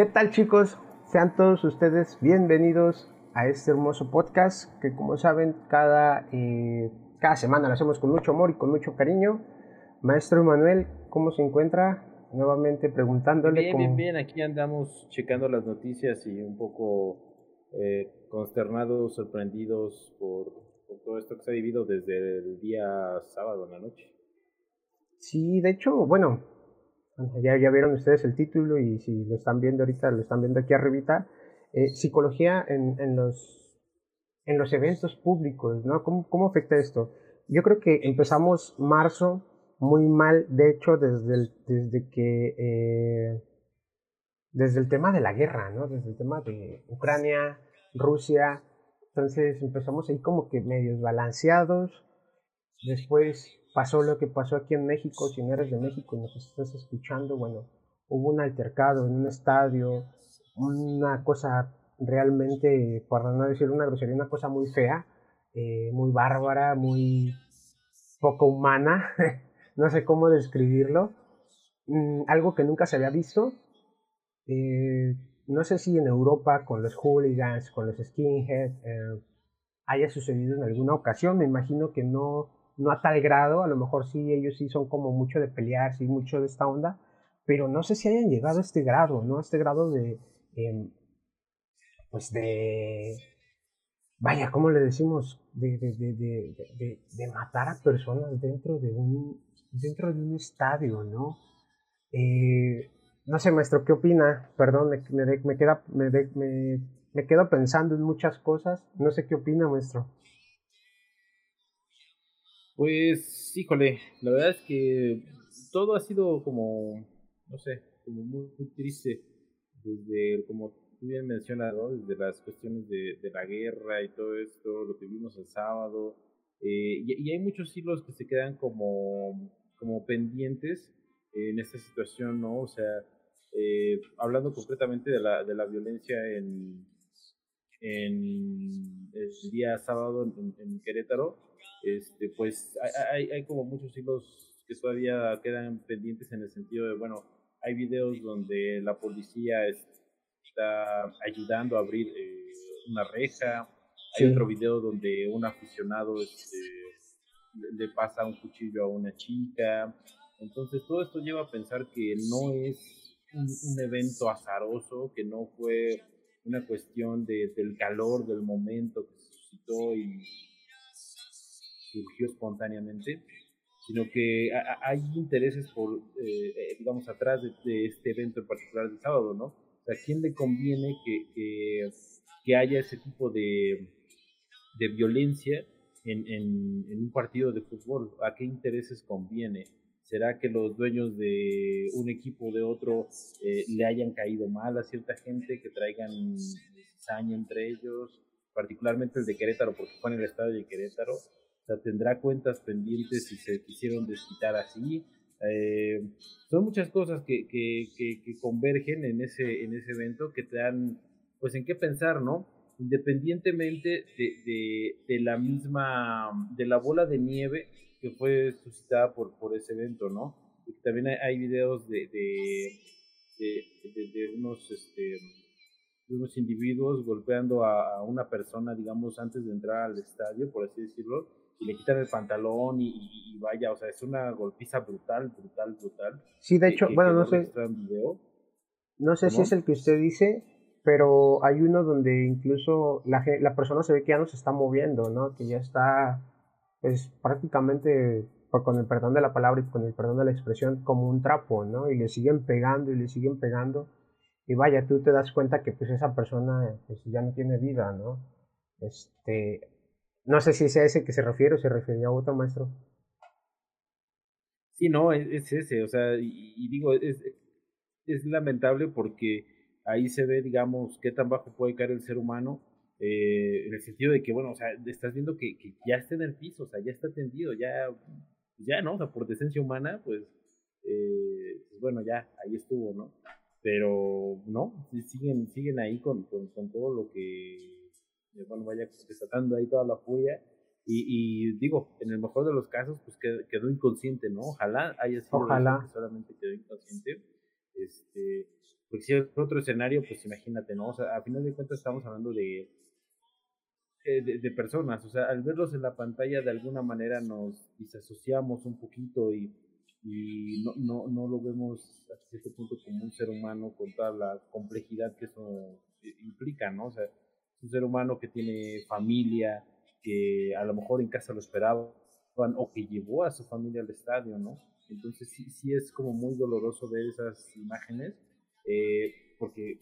¿Qué tal chicos? Sean todos ustedes bienvenidos a este hermoso podcast que como saben cada, eh, cada semana lo hacemos con mucho amor y con mucho cariño. Maestro Emanuel, ¿cómo se encuentra? Nuevamente preguntándole. Bien, bien, bien, aquí andamos checando las noticias y un poco eh, consternados, sorprendidos por, por todo esto que se ha vivido desde el día sábado en la noche. Sí, de hecho, bueno, ya, ya vieron ustedes el título y si lo están viendo ahorita, lo están viendo aquí arribita, eh, psicología en, en, los, en los eventos públicos, ¿no? ¿Cómo, ¿Cómo afecta esto? Yo creo que empezamos marzo muy mal, de hecho, desde, el, desde que... Eh, desde el tema de la guerra, ¿no? Desde el tema de Ucrania, Rusia, entonces empezamos ahí como que medios balanceados, después pasó lo que pasó aquí en México, si no eres de México y nos estás escuchando, bueno, hubo un altercado en un estadio, una cosa realmente, por no decir una grosería, una cosa muy fea, eh, muy bárbara, muy poco humana, no sé cómo describirlo, mm, algo que nunca se había visto. Eh, no sé si en Europa con los hooligans, con los skinheads, eh, haya sucedido en alguna ocasión, me imagino que no no a tal grado, a lo mejor sí, ellos sí son como mucho de pelear, sí, mucho de esta onda, pero no sé si hayan llegado a este grado, ¿no? A este grado de, eh, pues de, vaya, ¿cómo le decimos? De, de, de, de, matar a personas dentro de un, dentro de un estadio, ¿no? Eh, no sé, maestro, ¿qué opina? Perdón, me, me, me, me quedo pensando en muchas cosas. No sé qué opina, maestro. Pues, híjole, la verdad es que todo ha sido como, no sé, como muy, triste, desde, como tú bien mencionas, desde las cuestiones de, de, la guerra y todo esto, lo que vimos el sábado, eh, y, y, hay muchos hilos que se quedan como, como pendientes en esta situación, ¿no? O sea, eh, hablando concretamente de la, de la violencia en, en el día sábado en, en Querétaro, este, pues hay, hay como muchos hilos que todavía quedan pendientes en el sentido de, bueno, hay videos donde la policía está ayudando a abrir eh, una reja, hay otro video donde un aficionado este, le pasa un cuchillo a una chica, entonces todo esto lleva a pensar que no es un, un evento azaroso, que no fue una cuestión de, del calor del momento que se suscitó y surgió espontáneamente, sino que hay intereses por, eh, eh, digamos, atrás de, este evento en particular del sábado, ¿no? O sea, ¿a quién le conviene que, que, haya ese tipo de, de violencia en, en, en, un partido de fútbol? ¿A qué intereses conviene? ¿Será que los dueños de un equipo o de otro eh, le hayan caído mal a cierta gente, que traigan cizaña entre ellos? Particularmente el de Querétaro, porque fue en el estadio de Querétaro tendrá cuentas pendientes si se quisieron desquitar así. Eh, son muchas cosas que, que, que, convergen en ese, en ese evento que te dan, pues, en qué pensar, ¿no? Independientemente de, de, de la misma, de la bola de nieve que fue suscitada por, por ese evento, ¿no? Y también hay, hay videos de, de, de, unos, este, unos individuos golpeando a, a, una persona, digamos, antes de entrar al estadio, por así decirlo, y le quitan el pantalón y, vaya, o sea, es una golpiza brutal, brutal, brutal. Sí, de hecho, bueno, no sé. No sé si es el que usted dice, pero hay uno donde incluso la, la persona se ve que ya no se está moviendo, ¿no? Que ya está, pues prácticamente, con el perdón de la palabra y con el perdón de la expresión, como un trapo, ¿no? Y le siguen pegando y le siguen pegando. Y vaya, tú te das cuenta que pues esa persona pues, ya no tiene vida, ¿no? Este, no sé si es ese que se refiere o se refería a otro maestro. Sí, no, es, ese, o sea, y, digo, es, es, lamentable porque ahí se ve, digamos, qué tan bajo puede caer el ser humano, eh, en el sentido de que, bueno, o sea, estás viendo que, que, ya está en el piso, o sea, ya está tendido, ya, ya, ¿no? O sea, por decencia humana, pues, eh, pues bueno, ya, ahí estuvo, ¿no? Pero, no, siguen, siguen ahí con, con, con todo lo que bueno, vaya desatando ahí toda la furia. Y, y, digo, en el mejor de los casos, pues quedó, inconsciente, ¿no? Ojalá haya sido Ojalá. que solamente quedó inconsciente. Este, porque si es otro escenario, pues imagínate, ¿no? O sea, a final de cuentas estamos hablando de, eh, de, personas, o sea, al verlos en la pantalla de alguna manera nos disasociamos un poquito y, y no, no, no lo vemos a cierto punto como un ser humano con toda la complejidad que eso implica, ¿no? O sea, es un ser humano que tiene familia, que a lo mejor en casa lo esperaban o que llevó a su familia al estadio, ¿no? Entonces sí, sí es como muy doloroso ver esas imágenes eh, porque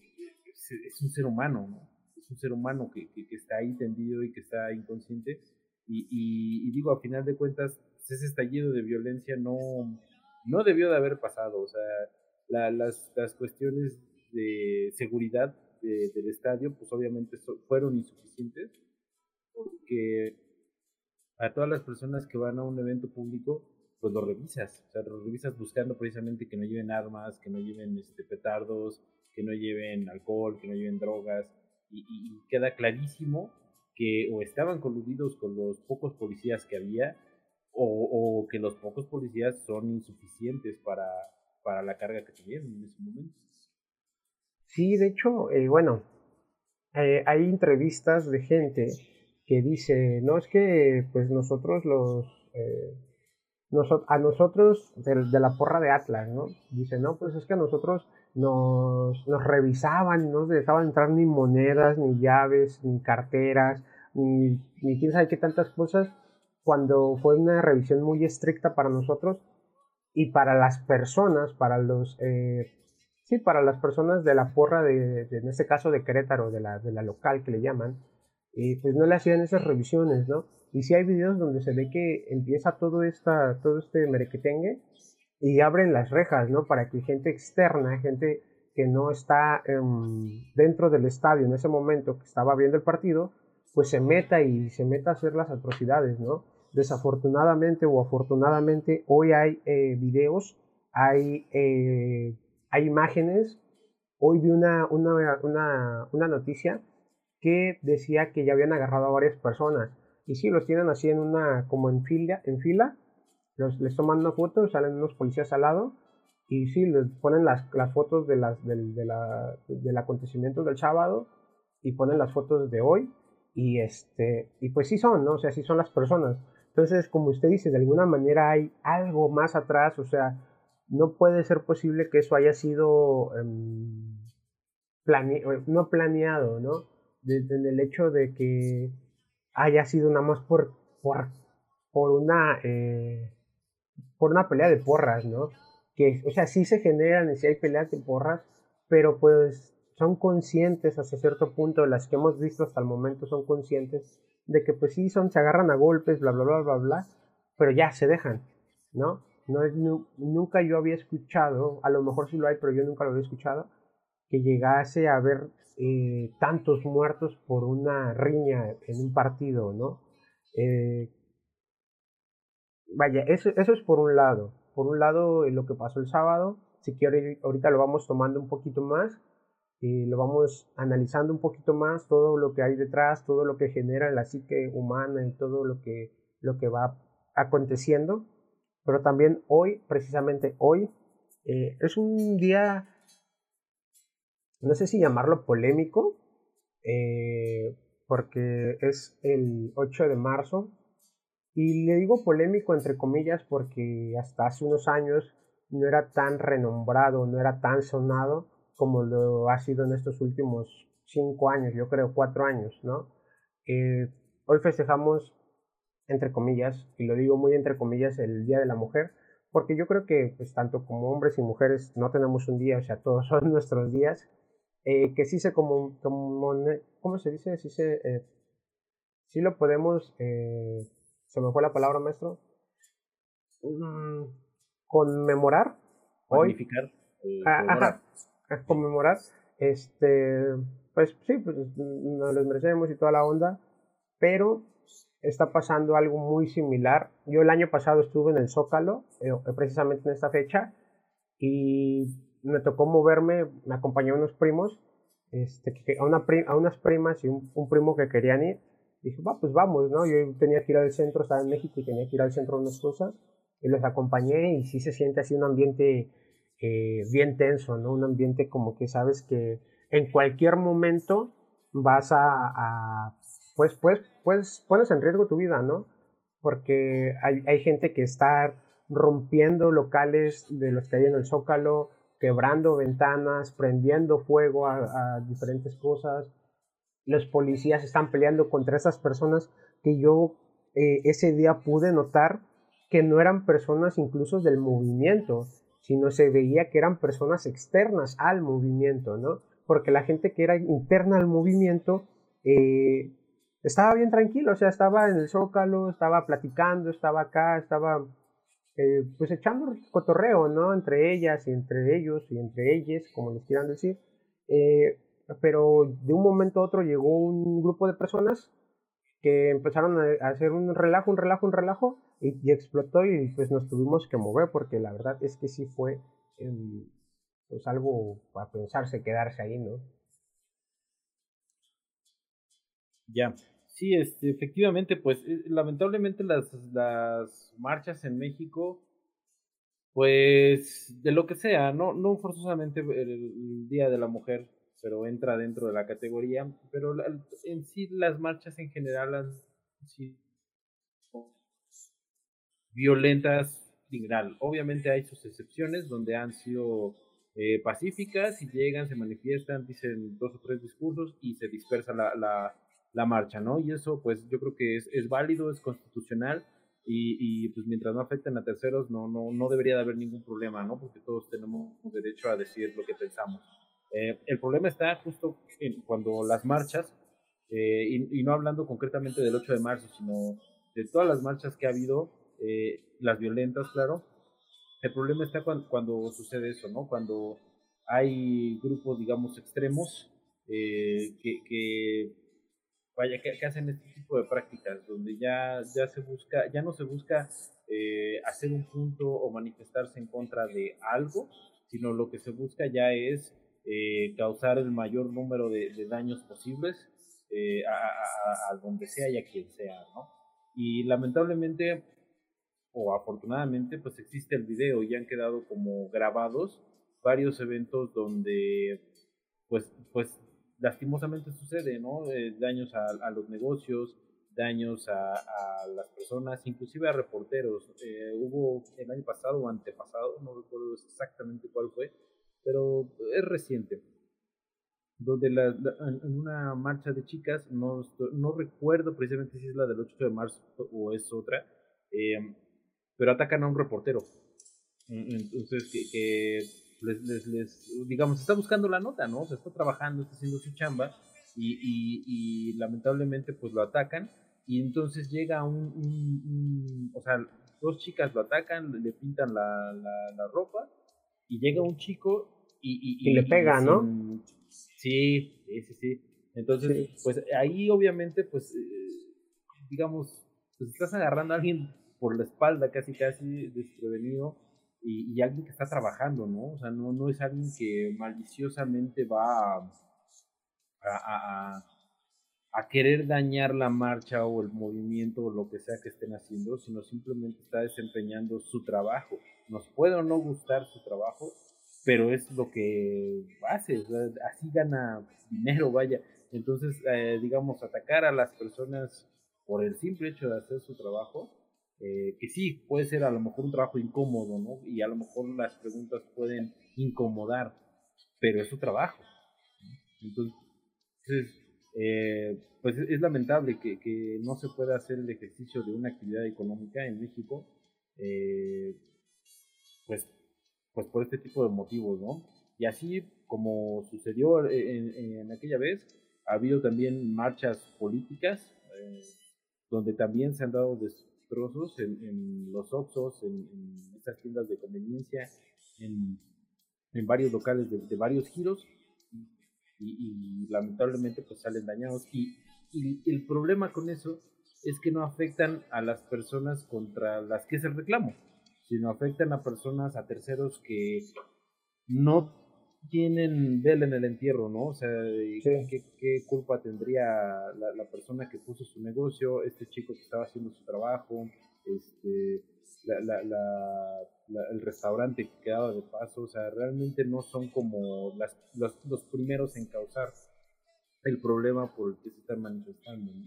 es, un ser humano, ¿no? Es un ser humano que, que, está ahí tendido y que está inconsciente. Y, digo, a final de cuentas, pues, ese estallido de violencia no, no debió de haber pasado. O sea, la, las, las cuestiones de seguridad del estadio, pues obviamente fueron insuficientes, porque a todas las personas que van a un evento público, pues lo revisas, o sea, lo revisas buscando precisamente que no lleven armas, que no lleven este, petardos, que no lleven alcohol, que no lleven drogas, y, queda clarísimo que o estaban coludidos con los pocos policías que había, o, que los pocos policías son insuficientes para, para la carga que tuvieron en ese momento. Sí, de hecho, eh, bueno, eh, hay entrevistas de gente que dice, no es que pues nosotros los... Eh, a nosotros de, la porra de Atlas, ¿no? Dice, no, pues es que a nosotros nos, revisaban, no nos dejaban entrar ni monedas, ni llaves, ni carteras, ni, ni quién sabe qué tantas cosas, cuando fue una revisión muy estricta para nosotros y para las personas, para los, eh, sí, para las personas de la porra, de, en este caso de Querétaro, de la, de la local que le llaman, y pues no le hacían esas revisiones, ¿no? Y sí hay videos donde se ve que empieza todo, esta, todo este merequetengue y abren las rejas, ¿no? Para que gente externa, gente que no está em, dentro del estadio en ese momento que estaba viendo el partido, pues se meta y se meta a hacer las atrocidades, ¿no? Desafortunadamente o afortunadamente hoy hay eh, videos, hay, eh, hay imágenes. Hoy vi una, una, una, una noticia que decía que ya habían agarrado a varias personas y sí, los tienen así en una, como en fila, en fila, les toman una foto, salen unos policías al lado, y sí, les ponen las, las fotos de las, del, de del acontecimiento del sábado, y ponen las fotos de hoy, y este, y pues sí son, ¿no? O sea, sí son las personas. Entonces, como usted dice, de alguna manera hay algo más atrás, o sea, no puede ser posible que eso haya sido em, no planeado, ¿no? en el hecho de que haya sido nada más por, por, por una eh, por una pelea de porras, ¿no? Que, o sea, sí se generan y sí hay peleas de porras, pero pues son conscientes hasta cierto punto, las que hemos visto hasta el momento son conscientes de que pues sí son, se agarran a golpes, bla, bla, bla, bla, bla, pero ya se dejan, ¿no? no es, nunca yo había escuchado, a lo mejor sí lo hay, pero yo nunca lo había escuchado, que llegase a haber eh, tantos muertos por una riña en un partido, ¿no? Eh, vaya, eso, eso es por un lado. Por un lado, lo que pasó el sábado, si quiere, ahorita lo vamos tomando un poquito más y lo vamos analizando un poquito más, todo lo que hay detrás, todo lo que genera la psique humana y todo lo que, lo que va aconteciendo. Pero también hoy, precisamente hoy, eh, es un día no sé si llamarlo polémico, eh, porque es el 8 de marzo. Y le digo polémico entre comillas porque hasta hace unos años no era tan renombrado, no era tan sonado como lo ha sido en estos últimos cinco años, yo creo cuatro años, ¿no? Eh, hoy festejamos, entre comillas, y lo digo muy entre comillas, el Día de la Mujer, porque yo creo que pues tanto como hombres y mujeres no tenemos un día, o sea, todos son nuestros días, eh, que sí se como, como, ¿cómo se dice? Sí, se, eh, sí lo podemos, eh, se me fue la palabra maestro, mm, conmemorar. Magnificar. Ah, conmemorar. Este, pues sí, pues nos les merecemos y toda la onda, pero está pasando algo muy similar. Yo el año pasado estuve en el Zócalo, precisamente en esta fecha, y me tocó moverme, me acompañó unos primos, este, a, una a unas primas y un, primo que querían ir. Dije, va, pues vamos, ¿no? Yo tenía que ir al centro, estaba en México y tenía que ir al centro a unas cosas. Y los acompañé y sí se siente así un ambiente eh, bien tenso, ¿no? Un ambiente como que sabes que en cualquier momento vas a, pues, pues, pues, pones en riesgo tu vida, ¿no? Porque hay, hay gente que está rompiendo locales de los que hay en el Zócalo, quebrando ventanas, prendiendo fuego a, diferentes cosas. Los policías están peleando contra esas personas que yo eh, ese día pude notar que no eran personas incluso del movimiento, sino se veía que eran personas externas al movimiento, ¿no? Porque la gente que era interna al movimiento eh, estaba bien tranquilo, o sea, estaba en el zócalo, estaba platicando, estaba acá, estaba eh, pues echando cotorreo, ¿no? Entre ellas y entre ellos y entre ellas, como les quieran decir. Pero de un momento a otro llegó un grupo de personas que empezaron a hacer un relajo, un relajo, un relajo y, explotó y pues nos tuvimos que mover porque la verdad es que sí fue em, pues algo para pensarse, quedarse ahí, ¿no? Ya, Sí, este, efectivamente, pues eh, lamentablemente las, las marchas en México, pues de lo que sea, no, no forzosamente el, Día de la Mujer, pero entra dentro de la categoría, pero en sí las marchas en general han sido violentas en general. Obviamente hay sus excepciones donde han sido eh, pacíficas y llegan, se manifiestan, dicen dos o tres discursos y se dispersa la, la la marcha, ¿no? Y eso, pues yo creo que es, es válido, es constitucional y, y, pues mientras no afecten a terceros, no, no, no debería de haber ningún problema, ¿no? Porque todos tenemos derecho a decir lo que pensamos. Eh, el problema está justo en cuando las marchas, eh, y, no hablando concretamente del 8 de marzo, sino de todas las marchas que ha habido, eh, las violentas, claro, el problema está cuando, cuando, sucede eso, ¿no? Cuando hay grupos, digamos, extremos que, que vaya, que, hacen este tipo de prácticas, donde ya, ya se busca, ya no se busca hacer un punto o manifestarse en contra de algo, sino lo que se busca ya es eh, causar el mayor número de, daños posibles eh, a, donde sea y a quien sea, ¿no? Y lamentablemente, o afortunadamente, pues existe el video y han quedado como grabados varios eventos donde pues, pues lastimosamente sucede, ¿no? Eh, daños a, los negocios, daños a, las personas, inclusive a reporteros. Eh, hubo el año pasado o antepasado, no recuerdo exactamente cuál fue, pero es reciente, donde la, en una marcha de chicas, no, no recuerdo precisamente si es la del 8 de marzo o es otra, eh, pero atacan a un reportero. Entonces, que les, les, digamos, está buscando la nota, ¿no? O sea, está trabajando, está haciendo su chamba y, y, lamentablemente pues lo atacan y entonces llega un, o sea, dos chicas lo atacan, le pintan la, la, ropa y llega un chico y... Y, le pega, ¿no? Sí, sí, sí, Entonces, pues ahí obviamente, pues, eh, digamos, pues estás agarrando a alguien por la espalda casi, casi desprevenido y, alguien que está trabajando, ¿no? O sea, no, no es alguien que maliciosamente va a, a, a, querer dañar la marcha o el movimiento o lo que sea que estén haciendo, sino simplemente está desempeñando su trabajo. Nos puede o no gustar su trabajo, pero es lo que hace, así gana dinero, vaya. Entonces, eh, digamos, atacar a las personas por el simple hecho de hacer su trabajo, eh, que sí, puede ser a lo mejor un trabajo incómodo, ¿no? Y a lo mejor las preguntas pueden incomodar, pero es su trabajo. Entonces, eh, pues es, lamentable que, que, no se pueda hacer el ejercicio de una actividad económica en México, eh, pues, pues por este tipo de motivos, ¿no? Y así como sucedió en, en aquella vez, ha habido también marchas políticas, donde también se han dado trozos en, los Oxos, en, en, estas tiendas de conveniencia, en, en varios locales de, varios giros y, lamentablemente pues salen dañados. Y, y, el problema con eso es que no afectan a las personas contra las que es el reclamo, sino afectan a personas, a terceros que no tienen vela en el entierro, ¿no? O sea, ¿qué, ¿qué, culpa tendría la, la, persona que puso su negocio, este chico que estaba haciendo su trabajo, este, la, la, el restaurante que quedaba de paso? O sea, realmente no son como las, los, los primeros en causar el problema por el que se están manifestando, ¿no?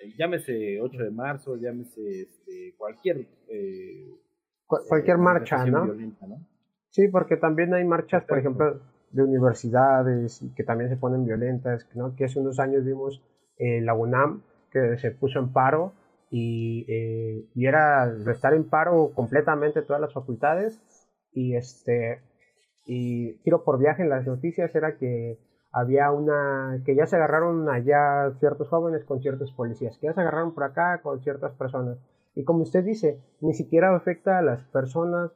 Eh, llámese 8 de marzo, llámese este, cualquier... Eh, cualquier marcha, ¿no? ¿no? Sí, porque también hay marchas, por ejemplo, de universidades que también se ponen violentas, ¿no? Que hace unos años vimos eh, la UNAM que se puso en paro y, eh, y era estar en paro completamente todas las facultades y este y tiro por viaje en las noticias era que había una que ya se agarraron allá ciertos jóvenes con ciertos policías, que ya se agarraron por acá con ciertas personas. Y como usted dice, ni siquiera afecta a las personas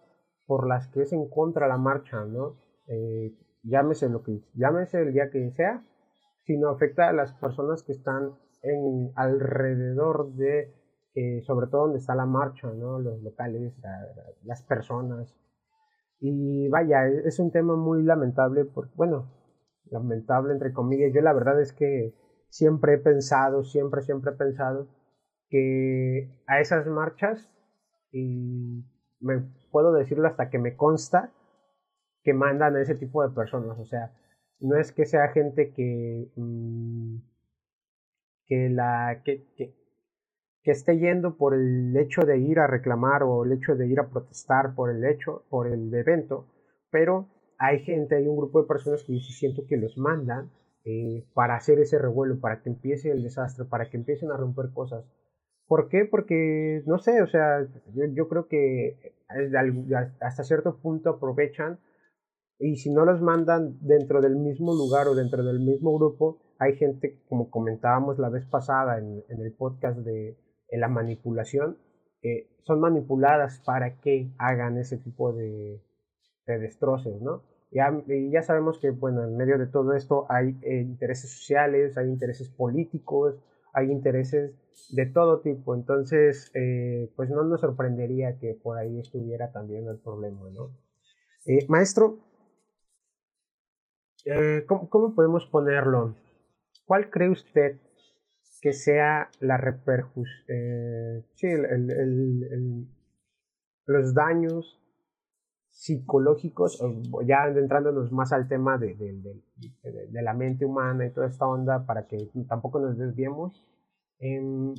por las que es en contra la marcha, ¿no? Eh, llámese lo que llámese el día que sea, sino afecta a las personas que están en alrededor de, eh, sobre todo donde está la marcha, ¿no? Los locales, las personas. Y vaya, e, es un tema muy lamentable, porque, bueno, lamentable entre comillas. Yo la verdad es que siempre he pensado, siempre, siempre he pensado que a esas marchas, y me puedo decirlo hasta que me consta que mandan a ese tipo de personas. O sea, no es que sea gente que, mm, que, la, que, que, esté yendo por el hecho de ir a reclamar o el hecho de ir a protestar por el hecho, por el evento, pero hay gente, hay un grupo de personas que yo siento que los mandan eh, para hacer ese revuelo, para que empiece el desastre, para que empiecen a romper cosas. ¿Por qué? Porque, no sé, o sea, yo, creo que hasta cierto punto aprovechan y si no los mandan dentro del mismo lugar o dentro del mismo grupo, hay gente, como comentábamos la vez pasada en, el podcast de la manipulación, que son manipuladas para que hagan ese tipo de, destrozos, ¿no? Ya, ya sabemos que, bueno, en medio de todo esto hay eh, intereses sociales, hay intereses políticos, hay intereses de todo tipo. Entonces, eh, pues no nos sorprendería que por ahí estuviera también el problema, ¿no? Eh, maestro, eh, ¿cómo, podemos ponerlo? ¿Cuál cree usted que sea la repercusión, sí, los daños psicológicos, ya entrándonos más al tema de, de, la mente humana y toda esta onda para que tampoco nos desviemos. el,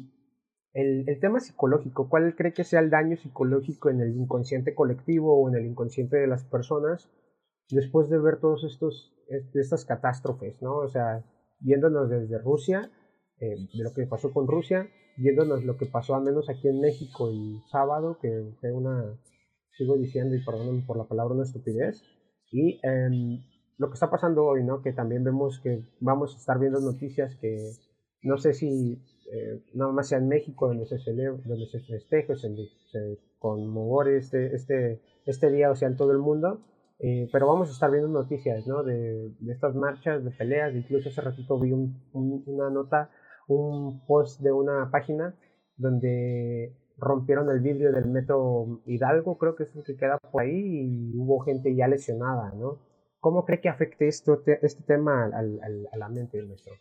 el, tema psicológico, ¿cuál cree que sea el daño psicológico en el inconsciente colectivo o en el inconsciente de las personas después de ver todos estos estas catástrofes, ¿no? O sea, viéndonos desde Rusia, eh, de lo que pasó con Rusia, viéndonos lo que pasó al menos aquí en México el sábado, que fue una sigo diciendo y perdónenme por la palabra, una estupidez. Y em, lo que está pasando hoy, ¿no? Que también vemos que vamos a estar viendo noticias que no sé si eh, nada más sea en México donde se celebra, donde se festeja, se conmemore este, este, este día, o sea, en todo el mundo. Eh, pero vamos a estar viendo noticias, ¿no? De, de, estas marchas, de peleas. Incluso hace ratito vi un, una nota, un post de una página donde rompieron el vidrio del metro Hidalgo, creo que es el que queda por ahí, y hubo gente ya lesionada, ¿no? ¿Cómo cree que afecte esto, este tema al, al, a la mente de nuestro?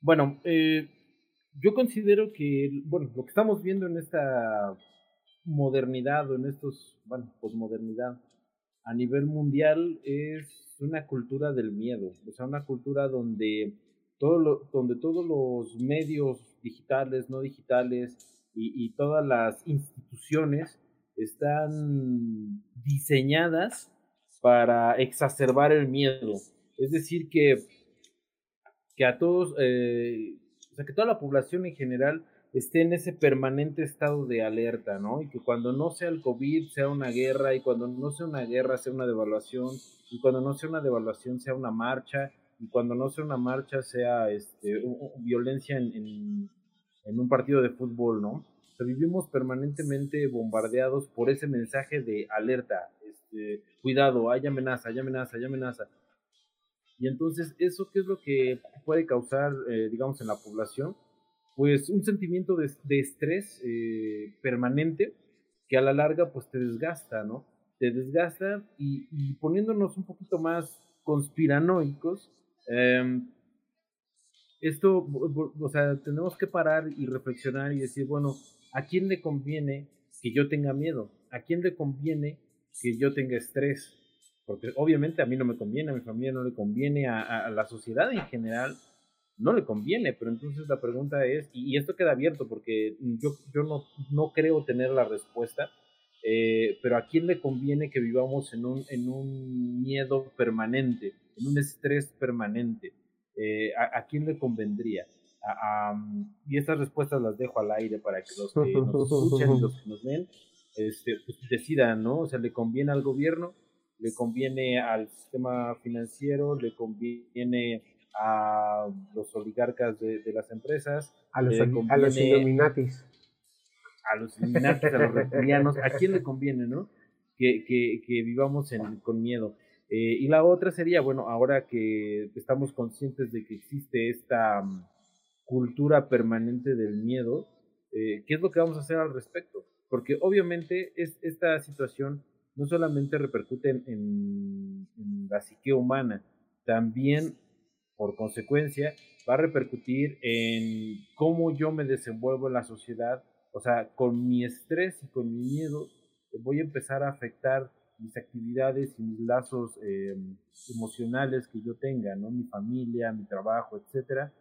Bueno, eh, yo considero que, bueno, lo que estamos viendo en esta modernidad o en estos, bueno, posmodernidad a nivel mundial es una cultura del miedo, o sea, una cultura donde donde todos los medios digitales, no digitales y, todas las instituciones están diseñadas para exacerbar el miedo. Es decir, que, que a todos, eh, o sea, que toda la población en general esté en ese permanente estado de alerta, ¿no? Y que cuando no sea el COVID sea una guerra, y cuando no sea una guerra sea una devaluación, y cuando no sea una devaluación sea una marcha, y cuando no sea una marcha sea este, violencia en, en un partido de fútbol, ¿no? O vivimos permanentemente bombardeados por ese mensaje de alerta, este, cuidado, hay amenaza, hay amenaza, hay amenaza. Y entonces, ¿eso qué es lo que puede causar, eh, digamos, en la población? Pues un sentimiento de, estrés eh, permanente que a la larga pues te desgasta, ¿no? te desgasta y, poniéndonos un poquito más conspiranoicos, em, esto, o sea, tenemos que parar y reflexionar y decir, bueno, ¿a quién le conviene que yo tenga miedo? ¿A quién le conviene que yo tenga estrés? Porque obviamente a mí no me conviene, a mi familia no le conviene, a, la sociedad en general no le conviene, pero entonces la pregunta es, y, esto queda abierto porque yo, yo no, no creo tener la respuesta, eh, pero a quién le conviene que vivamos en un, en un miedo permanente, en un estrés permanente. Eh, a, quién le convendría? y estas respuestas las dejo al aire para que los que nos escuchen y los que nos ven este, pues, decidan, ¿no? O sea, le conviene al gobierno, le conviene al sistema financiero, le conviene a los oligarcas de, las empresas, a los, a los Illuminatis. A los Illuminatis, a los reptilianos, ¿a quién le conviene, no? Que, que, que vivamos en, con miedo. Eh, y la otra sería, bueno, ahora que estamos conscientes de que existe esta mm, cultura permanente del miedo, eh, ¿qué es lo que vamos a hacer al respecto? Porque obviamente es, esta situación no solamente repercute en, la psique humana, también por consecuencia va a repercutir en cómo yo me desenvuelvo en la sociedad, o sea, con mi estrés y con mi miedo voy a empezar a afectar mis actividades y mis lazos eh, emocionales que yo tenga, ¿no? Mi familia, mi trabajo, etcétera.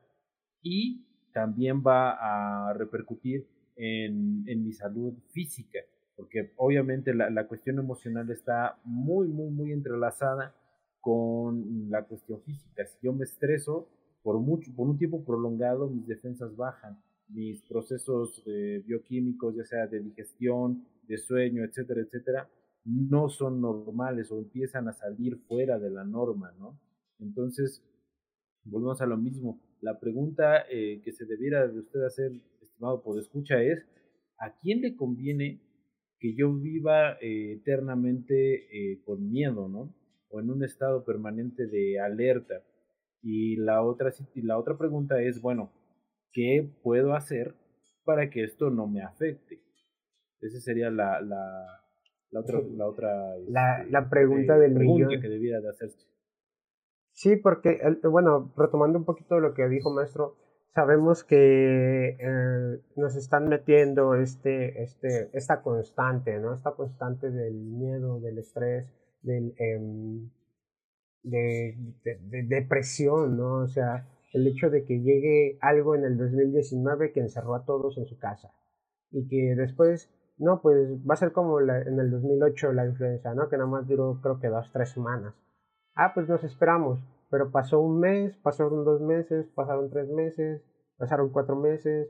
Y también va a repercutir en, en mi salud física, porque obviamente la, la, cuestión emocional está muy, muy, muy entrelazada con la cuestión física. Si yo me estreso por, mucho, por un tiempo prolongado, mis defensas bajan, mis procesos eh, bioquímicos, ya sea de digestión, de sueño, etcétera, etcétera, no son normales o empiezan a salir fuera de la norma, ¿no? Entonces, volvemos a lo mismo. La pregunta eh, que se debiera de usted hacer, estimado por escucha, es, ¿a quién le conviene que yo viva eh, eternamente eh, con miedo, ¿no? O en un estado permanente de alerta. Y la otra, y la otra pregunta es, bueno, ¿qué puedo hacer para que esto no me afecte? Esa sería la, la, la otra, la, otra la, este, la pregunta del millón. que debiera de hacerse. Sí, porque, bueno, retomando un poquito lo que dijo maestro, sabemos que eh, nos están metiendo este, este, esta constante, ¿no? Esta constante del miedo, del estrés, del, em, de, de, depresión, ¿no? O sea, el hecho de que llegue algo en el 2019 que encerró a todos en su casa y que después no, pues va a ser como en el 2008 la influenza, ¿no? Que nada más duró creo que dos, tres semanas. Ah, pues nos esperamos, pero pasó un mes, pasaron dos meses, pasaron tres meses, pasaron cuatro meses,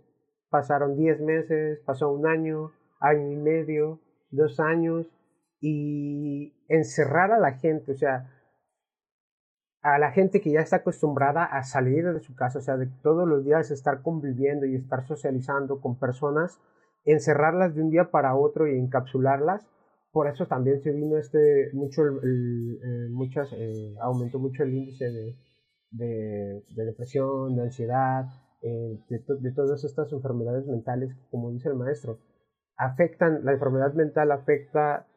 pasaron diez meses, pasó un año, año y medio, dos años, y encerrar a la gente, o sea, a la gente que ya está acostumbrada a salir de su casa, o sea, de todos los días estar conviviendo y estar socializando con personas encerrarlas de un día para otro y encapsularlas. Por eso también se vino este, mucho, el, eh, eh, aumentó mucho el índice de, de, depresión, de ansiedad, eh, de, todas estas enfermedades mentales como dice el maestro, afectan, la enfermedad mental afecta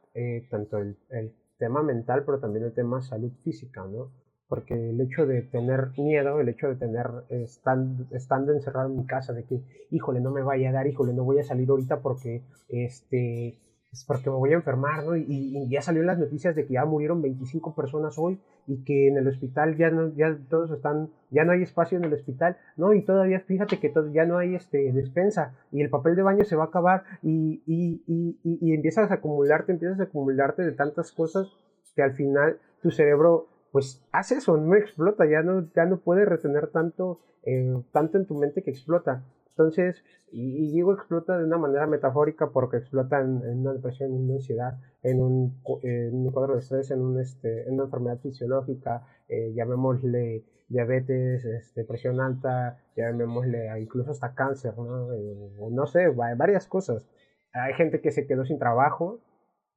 tanto el, el, tema mental, pero también el tema salud física, ¿no? Porque el hecho de tener miedo, el hecho de tener, estando, encerrado en mi casa, de que, híjole, no me vaya a dar, híjole, no voy a salir ahorita porque, este, es porque me voy a enfermar, ¿no? Y, ya salió las noticias de que ya murieron 25 personas hoy y que en el hospital ya no, ya todos están, ya no hay espacio en el hospital, ¿no? Y todavía, fíjate que todo, ya no hay, este, despensa y el papel de baño se va a acabar y, y, y, y empiezas a acumularte, empiezas a acumularte de tantas cosas que al final tu cerebro pues hace eso, no explota, ya no, ya no puede retener tanto, eh, tanto en tu mente que explota. Entonces, y, digo explota de una manera metafórica porque explota en, una depresión, en una ansiedad, en un, cuadro de estrés, este, en una enfermedad fisiológica, eh, llamémosle diabetes, este, presión alta, llamémosle incluso hasta cáncer, ¿no? Eh, no sé, varias cosas. Hay gente que se quedó sin trabajo,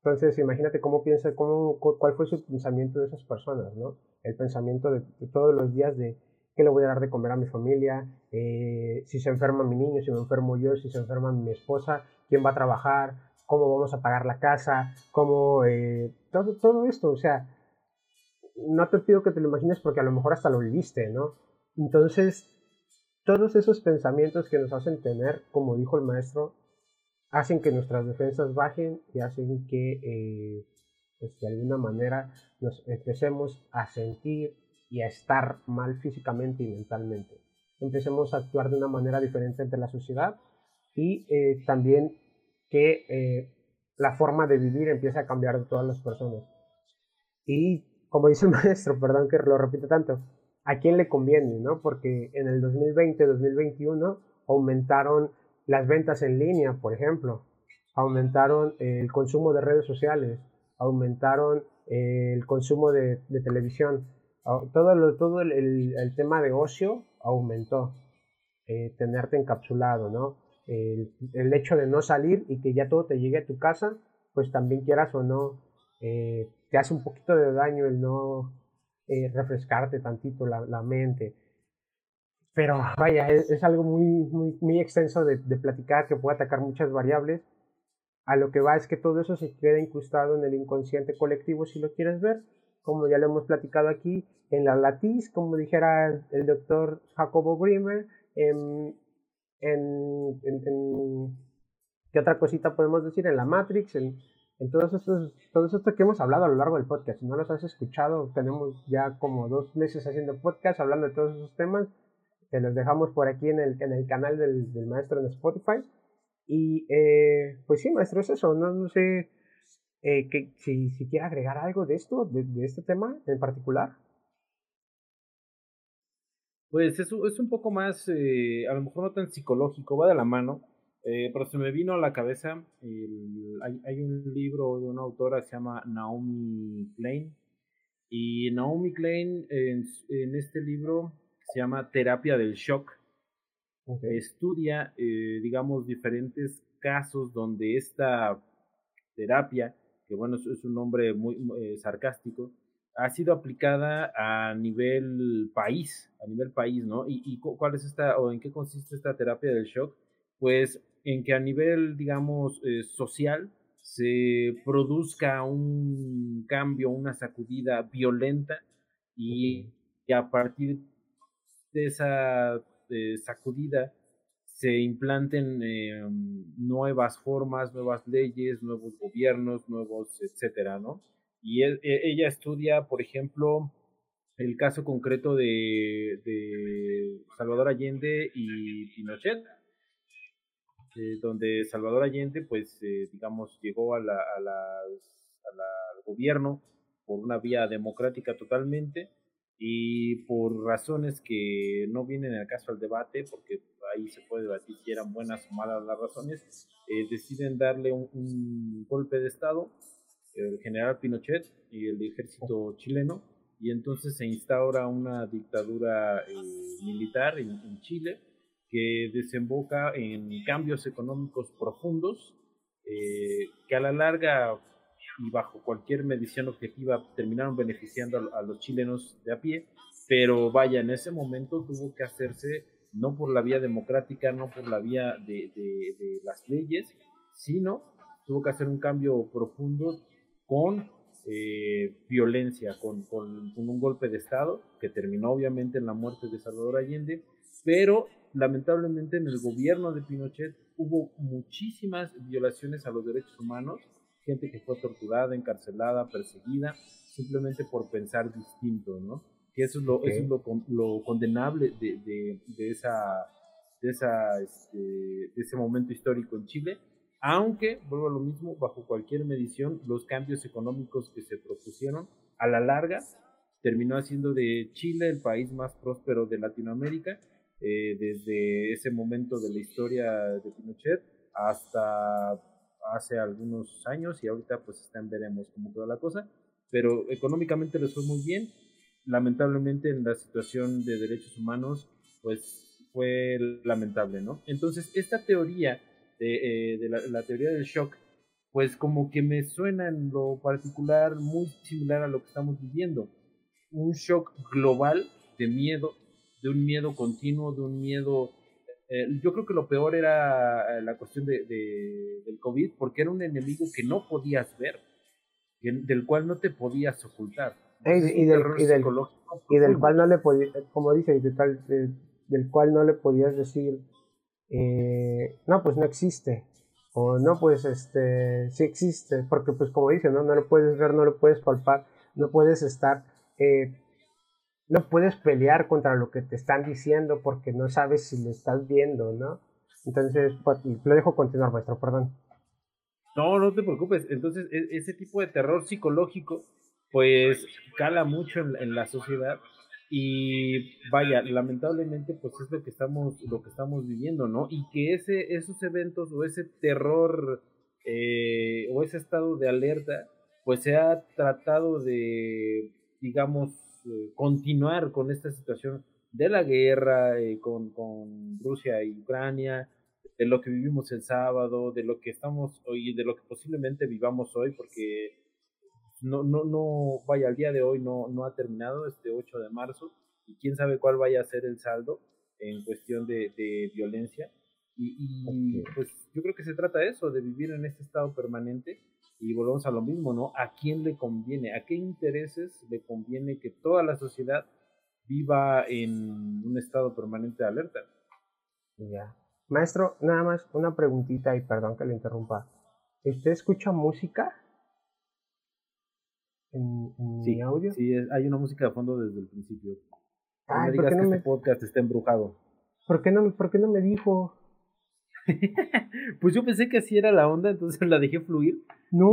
entonces, imagínate cómo piensa, cómo, cuál fue su pensamiento de esas personas, ¿no? El pensamiento de, todos los días de qué le voy a dar de comer a mi familia, eh, si se enferma mi niño, si me enfermo yo, si se enferma mi esposa, quién va a trabajar, cómo vamos a pagar la casa, cómo eh, todo, todo esto, o sea, no te pido que te lo imagines porque a lo mejor hasta lo viviste, ¿no? Entonces, todos esos pensamientos que nos hacen tener, como dijo el maestro, hacen que nuestras defensas bajen y hacen que eh, pues de alguna manera nos empecemos a sentir y a estar mal físicamente y mentalmente. Empecemos a actuar de una manera diferente ante la sociedad y eh, también que eh, la forma de vivir empieza a cambiar de todas las personas. Y como dice el maestro, perdón que lo repito tanto, ¿a quién le conviene? ¿no? Porque en el 2020-2021 aumentaron las ventas en línea, por ejemplo, aumentaron el consumo de redes sociales, aumentaron el consumo de, televisión, todo, todo el, tema de ocio aumentó, eh, tenerte encapsulado, ¿no? el, hecho de no salir y que ya todo te llegue a tu casa, pues también quieras o no, eh, te hace un poquito de daño el no eh, refrescarte tantito la, mente. Pero vaya, es, algo muy, muy, muy extenso de, de, platicar que puede atacar muchas variables. A lo que va es que todo eso se queda incrustado en el inconsciente colectivo, si lo quieres ver, como ya lo hemos platicado aquí, en la latiz, como dijera el, doctor Jacobo Grimer, en, en, en, ¿qué otra cosita podemos decir? En la Matrix, en, en todos estos, todo esto que hemos hablado a lo largo del podcast. Si no los has escuchado, tenemos ya como dos meses haciendo podcast hablando de todos esos temas. Te los dejamos por aquí en el, en el canal del, del maestro en Spotify. Y eh, pues sí, maestro, es eso. No, sé eh, si, si quiere agregar algo de esto, de, de este tema en particular. Pues es, es un poco más, eh, a lo mejor no tan psicológico, va de la mano, eh, pero se me vino a la cabeza, hay, hay, un libro de una autora que se llama Naomi Klein, y Naomi Klein en, en este libro se llama Terapia del Shock, estudia, eh, digamos, diferentes casos donde esta terapia, que bueno, es, un nombre muy, muy sarcástico, ha sido aplicada a nivel país, a nivel país, ¿no? ¿Y, cuál es esta, o en qué consiste esta terapia del shock? Pues en que a nivel, digamos, eh, social se produzca un cambio, una sacudida violenta y, a partir de esa eh, sacudida se implanten em, nuevas formas, nuevas leyes, nuevos gobiernos, nuevos, etcétera, ¿no? Y e, ella estudia, por ejemplo, el caso concreto de, de Salvador Allende y Pinochet, eh, donde Salvador Allende, pues, eh, digamos, llegó a la, a la, al gobierno por una vía democrática totalmente y por razones que no vienen al caso al debate, porque ahí se puede debatir si eran buenas o malas las razones, eh, deciden darle un, un golpe de Estado el general Pinochet y el ejército chileno, y entonces se instaura una dictadura eh, militar en, Chile que desemboca en cambios económicos profundos eh, que a la larga y bajo cualquier medición objetiva terminaron beneficiando a, los chilenos de a pie, pero vaya, en ese momento tuvo que hacerse no por la vía democrática, no por la vía de, de las leyes, sino tuvo que hacer un cambio profundo con eh, violencia, con, con, un golpe de Estado que terminó obviamente en la muerte de Salvador Allende, pero lamentablemente en el gobierno de Pinochet hubo muchísimas violaciones a los derechos humanos, gente que fue torturada, encarcelada, perseguida, simplemente por pensar distinto, ¿no? Que eso es lo, eso es lo, lo condenable de, de, de esa, de, esa, este, de ese momento histórico en Chile aunque, vuelvo a lo mismo, bajo cualquier medición, los cambios económicos que se propusieron a la larga terminó haciendo de Chile el país más próspero de Latinoamérica eh, desde ese momento de la historia de Pinochet hasta hace algunos años y ahorita pues están veremos cómo quedó la cosa, pero económicamente les fue muy bien, lamentablemente en la situación de derechos humanos pues fue lamentable, ¿no? Entonces esta teoría de, eh, la, teoría del shock, pues como que me suena en lo particular muy similar a lo que estamos viviendo. Un shock global de miedo, de un miedo continuo, de un miedo eh, yo creo que lo peor era eh, la cuestión de, del COVID, porque era un enemigo que no podías ver, del cual no te podías ocultar. y, del, y, del, cual no le podías, como dice, del cual no le podías decir, eh, no, pues no existe, o no, pues este, sí existe, porque pues como dice, no, no lo puedes ver, no lo puedes palpar, no puedes estar no puedes pelear contra lo que te están diciendo porque no sabes si lo estás viendo, ¿no? Entonces, pues, lo dejo continuar, maestro, perdón. No, no te preocupes. Entonces, e, ese tipo de terror psicológico, pues, cala mucho en, la sociedad y vaya, lamentablemente, pues es lo que estamos, lo que estamos viviendo, ¿no? Y que ese, esos eventos o ese terror eh, o ese estado de alerta, pues se ha tratado de, digamos, eh, continuar con esta situación de la guerra eh, con, con, Rusia y Ucrania, de lo que vivimos el sábado, de lo que estamos hoy, de lo que posiblemente vivamos hoy, porque no, no, no, vaya, al día de hoy no, no ha terminado este 8 de marzo y quién sabe cuál vaya a ser el saldo en cuestión de, de violencia. Y, y pues yo creo que se trata de eso, de vivir en este estado permanente y volvemos a lo mismo, ¿no? ¿A quién le conviene? ¿A qué intereses le conviene que toda la sociedad viva en un estado permanente de alerta? Ya. Maestro, nada más una preguntita y perdón que le interrumpa. ¿Usted escucha música? ¿En, sí, audio? Sí, hay una música de fondo desde el principio. No me digas que este podcast está embrujado. ¿Por qué no, por qué no me dijo? pues yo pensé que así era la onda, entonces la dejé fluir. No,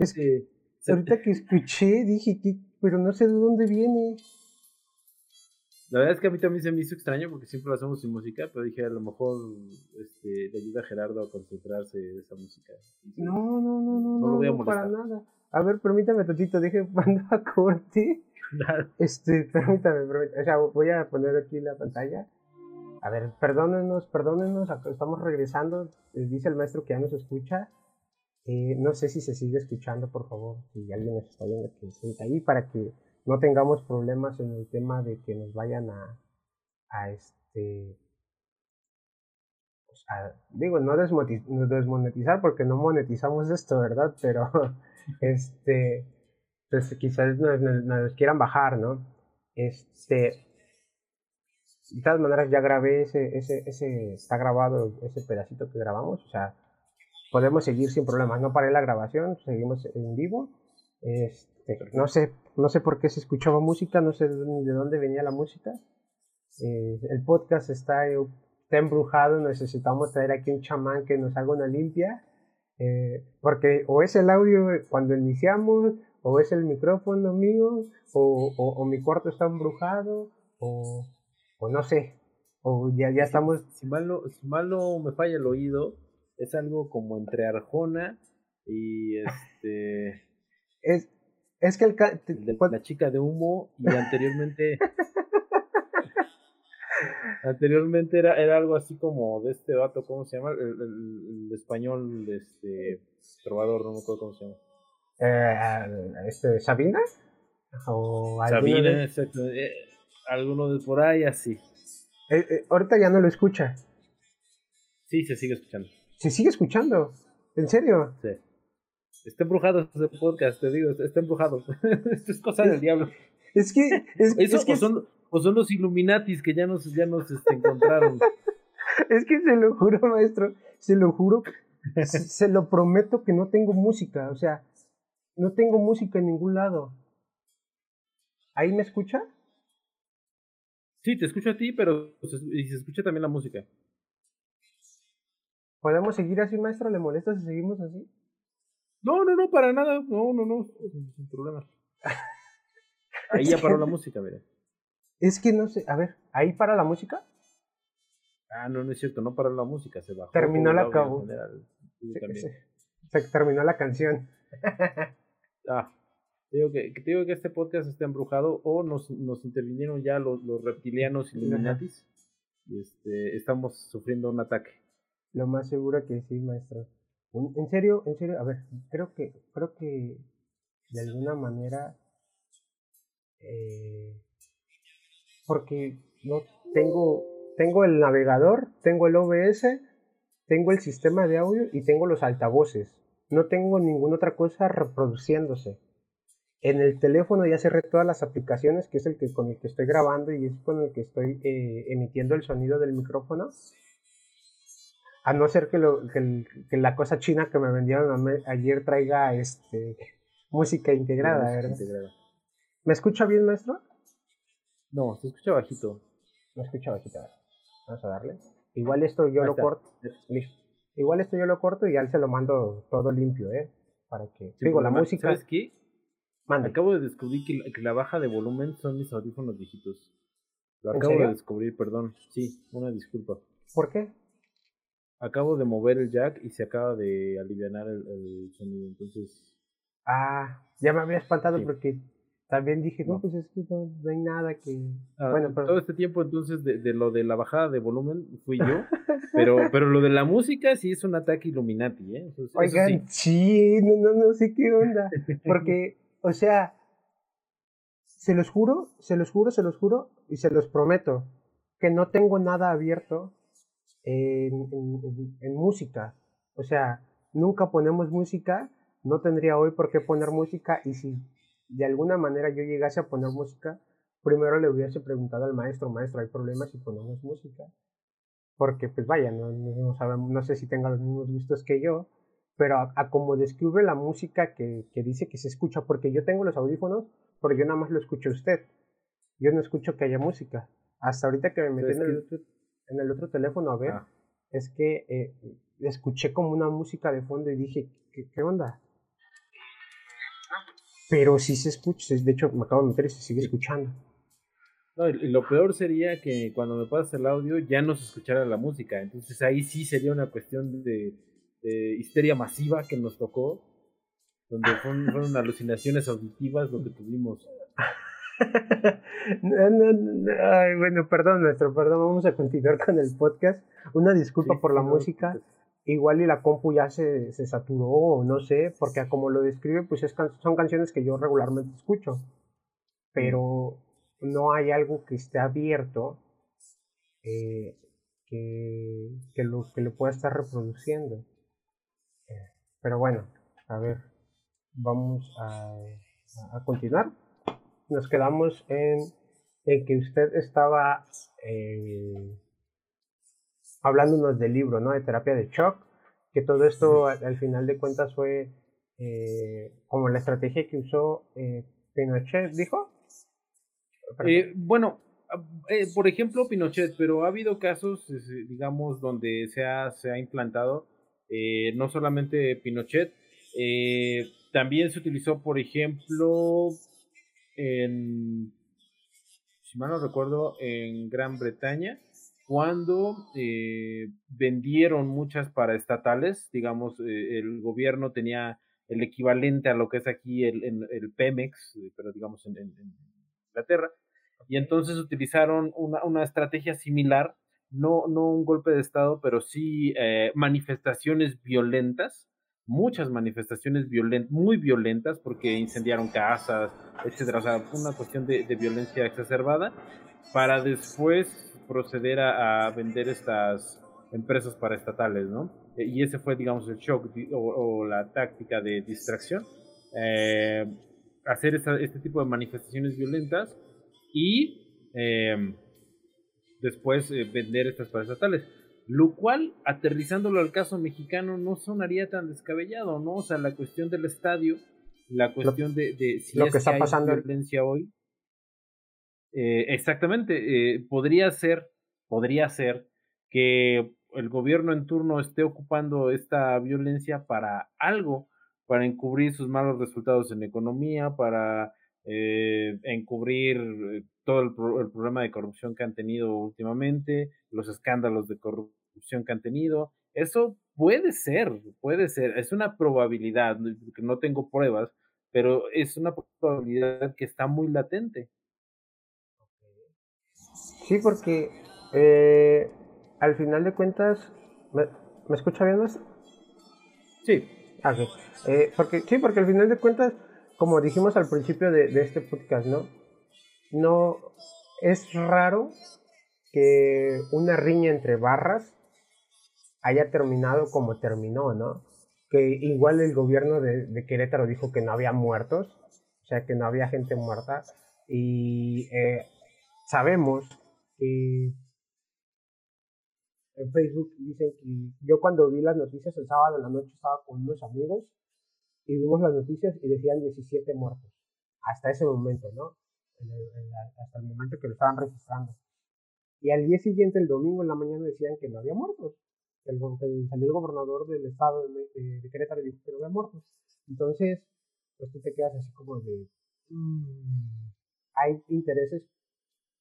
es que ahorita que escuché dije que, pero no sé de dónde viene. La verdad es que a mí también se me hizo extraño porque siempre lo hacemos sin música, pero dije a lo mejor este, le ayuda a Gerardo a concentrarse de esa música. no, no, no, no, no, no, no para nada. A ver, permítame tantito, dije cuando a corte. Este, permítame, permítame. O sea, voy a poner aquí la pantalla. A ver, perdónenos, perdónenos, estamos regresando. Dice el maestro que ya nos escucha. Eh, no sé si se sigue escuchando, por favor, si alguien nos está viendo que está ahí, para que no tengamos problemas en el tema de que nos vayan a, a este, pues, digo, no desmonetizar porque no monetizamos esto, ¿verdad? Pero, este, pues quizás nos, quieran bajar, ¿no? Este, de todas maneras ya grabé ese, ese, ese, está grabado ese pedacito que grabamos, o sea, podemos seguir sin problemas. No paré la grabación, seguimos en vivo. Este, no sé, no sé por qué se escuchaba música, no sé de dónde venía la música. Eh, el podcast está, está, embrujado, necesitamos traer aquí un chamán que nos haga una limpia. Eh, porque o es el audio cuando iniciamos, o es el micrófono mío, o, o mi cuarto está embrujado, o, o no sé, o ya, ya estamos... Si mal, no, si mal no me falla el oído, es algo como entre Arjona y este... es, es que el... la chica de humo y anteriormente... anteriormente era, era algo así como de este vato, ¿cómo se llama? El, español, este trovador, no me acuerdo cómo se llama. Eh, este, ¿Sabina? ¿O Sabina, exacto. Eh, alguno de por ahí así. Eh, eh, ahorita ya no lo escucha. Sí, se sigue escuchando. ¿Se sigue escuchando? ¿En serio? Sí. Está embrujado este podcast, te digo, está embrujado. Esto es cosa del diablo. Es que. Es, Eso, que o, son, o son los Illuminatis que ya nos, ya nos este, encontraron. es que se lo juro, maestro. Se lo juro. se lo prometo que no tengo música. O sea, no tengo música en ningún lado. ¿Ahí me escucha? Sí, te escucho a ti, pero se, y se escucha también la música. ¿Podemos seguir así, maestro? ¿Le molesta si seguimos así? No, no, no, para nada. No, no, no, sin problema. Ahí ya paró la música, mira. Es que no sé, a ver, ¿ahí para la música? Ah, no, no es cierto, no paró la música, se bajó. Terminó la. Se, se terminó la canción. ah, digo que, digo que este podcast está embrujado o nos, nos intervinieron ya los, los reptilianos Illuminatis y este, estamos sufriendo un ataque. Lo más seguro que sí, maestro. En serio, en serio, a ver, creo que, creo que de alguna manera, eh, porque no tengo, tengo el navegador, tengo el OBS, tengo el sistema de audio y tengo los altavoces. No tengo ninguna otra cosa reproduciéndose. En el teléfono ya cerré todas las aplicaciones, que es el que con el que estoy grabando y es con el que estoy eh, emitiendo el sonido del micrófono. A no ser que, lo, que, la cosa china que me vendieron ayer traiga este, música integrada, ¿verdad? ¿Me escucha bien, maestro? No, se escucha bajito. No escucha bajito. Vamos a darle. Igual esto yo lo corto. Listo. Igual esto yo lo corto y ya se lo mando todo limpio, ¿eh? Para que. digo, la música. ¿Sabes qué? Acabo de descubrir que la, baja de volumen son mis audífonos viejitos. Lo acabo de descubrir, perdón. Sí, una disculpa. ¿Por qué? Acabo de mover el jack y se acaba de aliviar el, sonido, entonces... Ah, ya me había espantado porque también dije, no, pues es que no, hay nada que... Ah, bueno, Todo este tiempo entonces de, de, lo de la bajada de volumen fui yo, pero, pero lo de la música sí es un ataque Illuminati, ¿eh? Oigan, sí. no, no, no sé qué onda, porque, o sea, se los juro, se los juro, se los juro y se los prometo que no tengo nada abierto en, música. O sea, nunca ponemos música, no tendría hoy por qué poner música y si de alguna manera yo llegase a poner música, primero le hubiese preguntado al maestro, maestro, ¿hay problemas si ponemos música? Porque pues vaya, no, no, no sé si tenga los mismos gustos que yo, pero a, como descubre la música que, que, dice que se escucha, porque yo tengo los audífonos, pero yo nada más lo escucho a usted. Yo no escucho que haya música. Hasta ahorita que me metí en el, en el otro teléfono a ver, ah. es que eh, escuché como una música de fondo y dije, ¿qué, qué onda? Pero sí se escucha, de hecho me acabo de meter y se sigue escuchando. No, y lo peor sería que cuando me pasas el audio ya no se escuchara la música. Entonces ahí sí sería una cuestión de, histeria masiva que nos tocó, donde fueron, fueron alucinaciones auditivas lo que tuvimos. Ay, bueno, perdón, nuestro perdón. Vamos a continuar con el podcast. Una disculpa por la música. Igual y la compu ya se, se saturó, o no sé, porque como lo describe, pues es son canciones que yo regularmente escucho. Pero no hay algo que esté abierto eh, que, que, lo, que lo pueda estar reproduciendo. Pero bueno, a ver, vamos a, a continuar nos quedamos en, en que usted estaba eh, hablándonos del libro, ¿no? De terapia de shock, que todo esto al, final de cuentas fue eh, como la estrategia que usó eh, Pinochet, ¿dijo? Eh, bueno, por ejemplo, Pinochet, pero ha habido casos, digamos, donde se ha, se ha implantado, no solamente Pinochet, también se utilizó, por ejemplo, en, si mal no recuerdo, en Gran Bretaña, cuando eh, vendieron muchas para estatales, digamos, eh, el gobierno tenía el equivalente a lo que es aquí el, el, Pemex, eh, pero digamos en, Inglaterra, y entonces utilizaron una, una, estrategia similar, no, no un golpe de Estado, pero sí manifestaciones violentas muchas manifestaciones violentas, muy violentas, porque incendiaron casas, etcétera. O sea, una cuestión de, violencia exacerbada, para después proceder a, vender estas empresas paraestatales, ¿no? E, y ese fue, digamos, el shock o, la táctica de distracción. Eh, hacer este tipo de manifestaciones violentas y eh, después eh, vender estas paraestatales lo cual, aterrizándolo al caso mexicano, no sonaría tan descabellado, ¿no? O sea, la cuestión del estadio, la cuestión de, de, si lo que está pasando hay violencia hoy. Eh, exactamente, eh, podría ser, podría ser que el gobierno en turno esté ocupando esta violencia para algo, para encubrir sus malos resultados en economía, para eh, encubrir todo el, problema de corrupción que han tenido últimamente, los escándalos de corrupción que han tenido. Eso puede ser, puede ser, es una probabilidad, no tengo pruebas, pero es una probabilidad que está muy latente. Sí, porque eh, al final de cuentas, ¿me, escucha bien más? Sí. Ah, eh, porque, sí, porque al final de cuentas, como dijimos al principio de, este podcast, ¿no? no es raro que una riña entre barras haya terminado como terminó, ¿no? Que igual el gobierno de, Querétaro dijo que no había muertos, o sea, que no había gente muerta, y eh, sabemos que en Facebook dicen que yo cuando vi las noticias el sábado en la noche estaba con unos amigos y vimos las noticias y decían 17 muertos. Hasta ese momento, ¿no? hasta el momento que lo estaban registrando. Y al día siguiente, el domingo en la mañana, decían que no había muertos. El, salió el gobernador del estado de, Querétaro y dijo que no había muertos. Entonces, pues tú te quedas así como de... Mm, hay intereses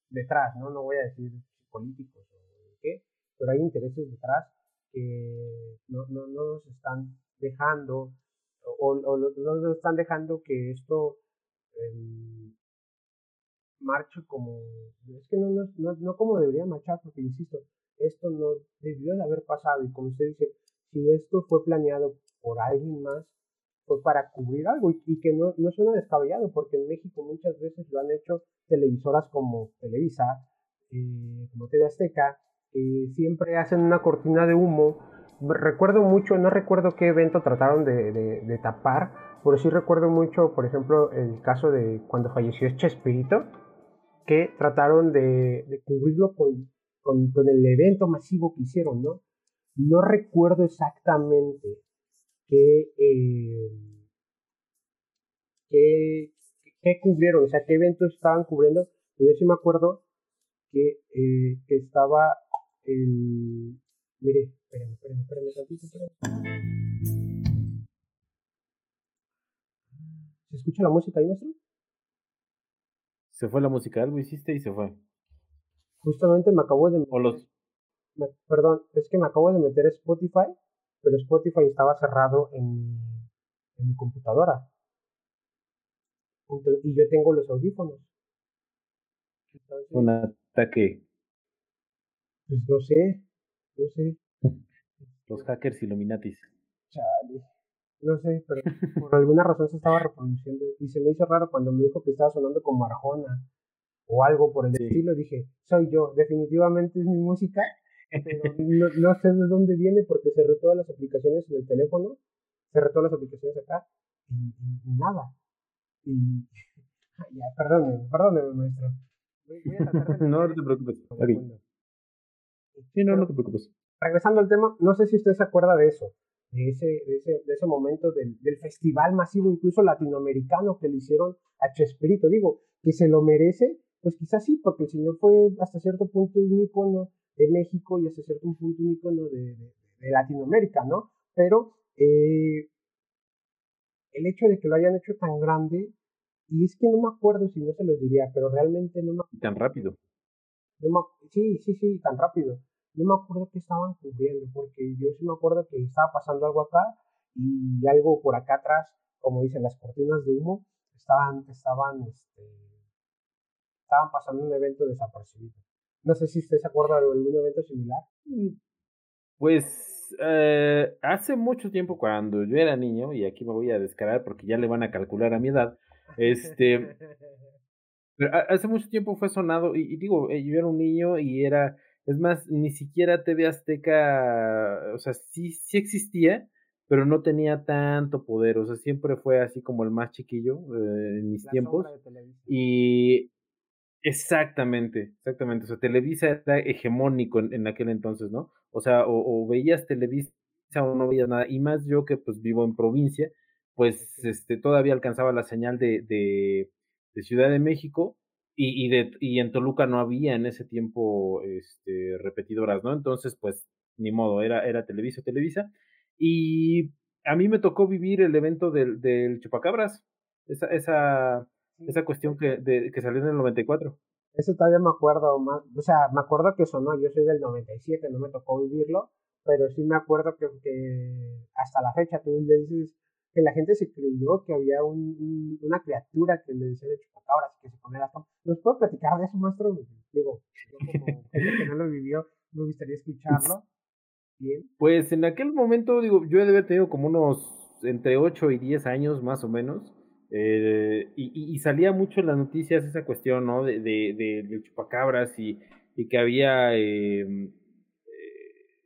detrás, ¿no? No voy a decir políticos o qué, pero hay intereses detrás que no, no, no nos están dejando o, o, no están dejando que esto eh, marche como es que no, no, no, como debería marchar porque insisto esto no debió de haber pasado y como usted dice si esto fue planeado por alguien más fue para cubrir algo y, que no, no suena descabellado porque en México muchas veces lo han hecho televisoras como Televisa eh, como TV Azteca siempre hacen una cortina de humo. Recuerdo mucho, no recuerdo qué evento trataron de, tapar, pero sí recuerdo mucho, por ejemplo, el caso de cuando falleció Chespirito, que trataron de, cubrirlo con, con, el evento masivo que hicieron, ¿no? No recuerdo exactamente qué, eh, qué, cubrieron, o sea, qué eventos estaban cubriendo, pero yo sí me acuerdo que, eh, que estaba el... Mire, espérenme, espérenme, espérenme tantito, ¿Se escucha la música ahí, maestro? Se fue la música, algo hiciste y se fue. Justamente me acabo de... O los... perdón, es que me acabo de meter Spotify, pero Spotify estaba cerrado en, en mi computadora. y yo tengo los audífonos. Un ataque pues no sé, no sé. Los hackers Illuminatis. Chale. No sé, pero por alguna razón se estaba reproduciendo y se me hizo raro cuando me dijo que estaba sonando como Arjona o algo por el estilo. Dije, soy yo, definitivamente es mi música, pero no, sé de dónde viene porque cerré todas las aplicaciones en el teléfono, cerré todas las aplicaciones acá y, nada. Y ya, perdóneme, perdóneme, maestro. no, no te preocupes. Sí, no, no te preocupes. Regresando al tema, no sé si usted se acuerda de eso, de ese, de ese, de ese momento del, del, festival masivo, incluso latinoamericano, que le hicieron a Chespirito. Digo, que se lo merece, pues quizás sí, porque el señor fue hasta cierto punto un ícono de México y hasta cierto punto un ícono de, de, Latinoamérica, ¿no? Pero eh, el hecho de que lo hayan hecho tan grande, y es que no me acuerdo si no se lo diría, pero realmente no me Tan rápido sí, sí, sí, tan rápido. No me acuerdo qué estaban cubriendo, porque yo sí me acuerdo que estaba pasando algo acá y algo por acá atrás, como dicen las cortinas de humo, estaban, estaban, este, estaban pasando un evento desapercibido. No sé si usted se acuerda de algún evento similar. Pues eh, hace mucho tiempo cuando yo era niño, y aquí me voy a descarar porque ya le van a calcular a mi edad, este, hace mucho tiempo fue sonado, y, digo, eh, yo era un niño y era, es más, ni siquiera TV Azteca, o sea, sí, sí existía, pero no tenía tanto poder, o sea, siempre fue así como el más chiquillo eh, en mis tiempos. Y exactamente, exactamente, o sea, Televisa era hegemónico en, aquel entonces, ¿no? O sea, o, veías Televisa o no veías nada, y más yo que pues vivo en provincia, pues este todavía alcanzaba la señal de, de de Ciudad de México y, y, de, y en Toluca no había en ese tiempo este, repetidoras, ¿no? Entonces, pues, ni modo, era, era Televisa, Televisa. Y a mí me tocó vivir el evento del, del Chupacabras, esa, esa, esa cuestión que, de, que salió en el 94. Ese todavía me acuerdo, más, o sea, me acuerdo que sonó, yo soy del 97, no me tocó vivirlo, pero sí me acuerdo que, que hasta la fecha tú le dices que la gente se creyó que había un, una criatura que le decía de chupacabras que se ponía las ¿Nos puede platicar de eso, maestro? Digo, yo como gente que no lo vivió, me gustaría escucharlo. Bien. Pues en aquel momento, digo, yo he de haber tenido como unos entre 8 y 10 años más o menos. Eh, y, y, salía mucho en las noticias esa cuestión, ¿no? De, de, de, chupacabras y, y que había,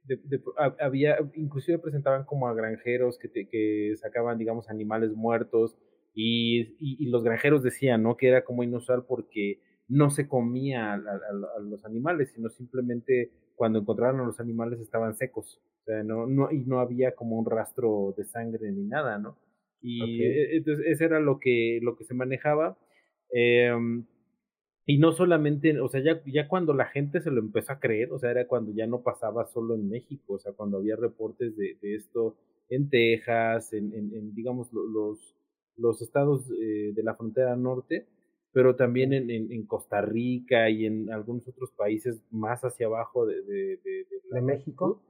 eh, había, inclusive presentaban como a granjeros que, que sacaban, digamos, animales muertos y, y, los granjeros decían, ¿no? Que era como inusual porque no se comía a, los animales, sino simplemente cuando encontraron a los animales estaban secos. O sea, no, no, y no había como un rastro de sangre ni nada, ¿no? Y e, entonces eso era lo que, lo que se manejaba. Em, y no solamente, o sea, ya, ya cuando la gente se lo empezó a creer, o sea, era cuando ya no pasaba solo en México, o sea, cuando había reportes de, de esto en Texas, en, en, digamos, los, los estados eh, de la frontera norte, pero también en, en, Costa Rica y en algunos otros países más hacia abajo de, de, de, México.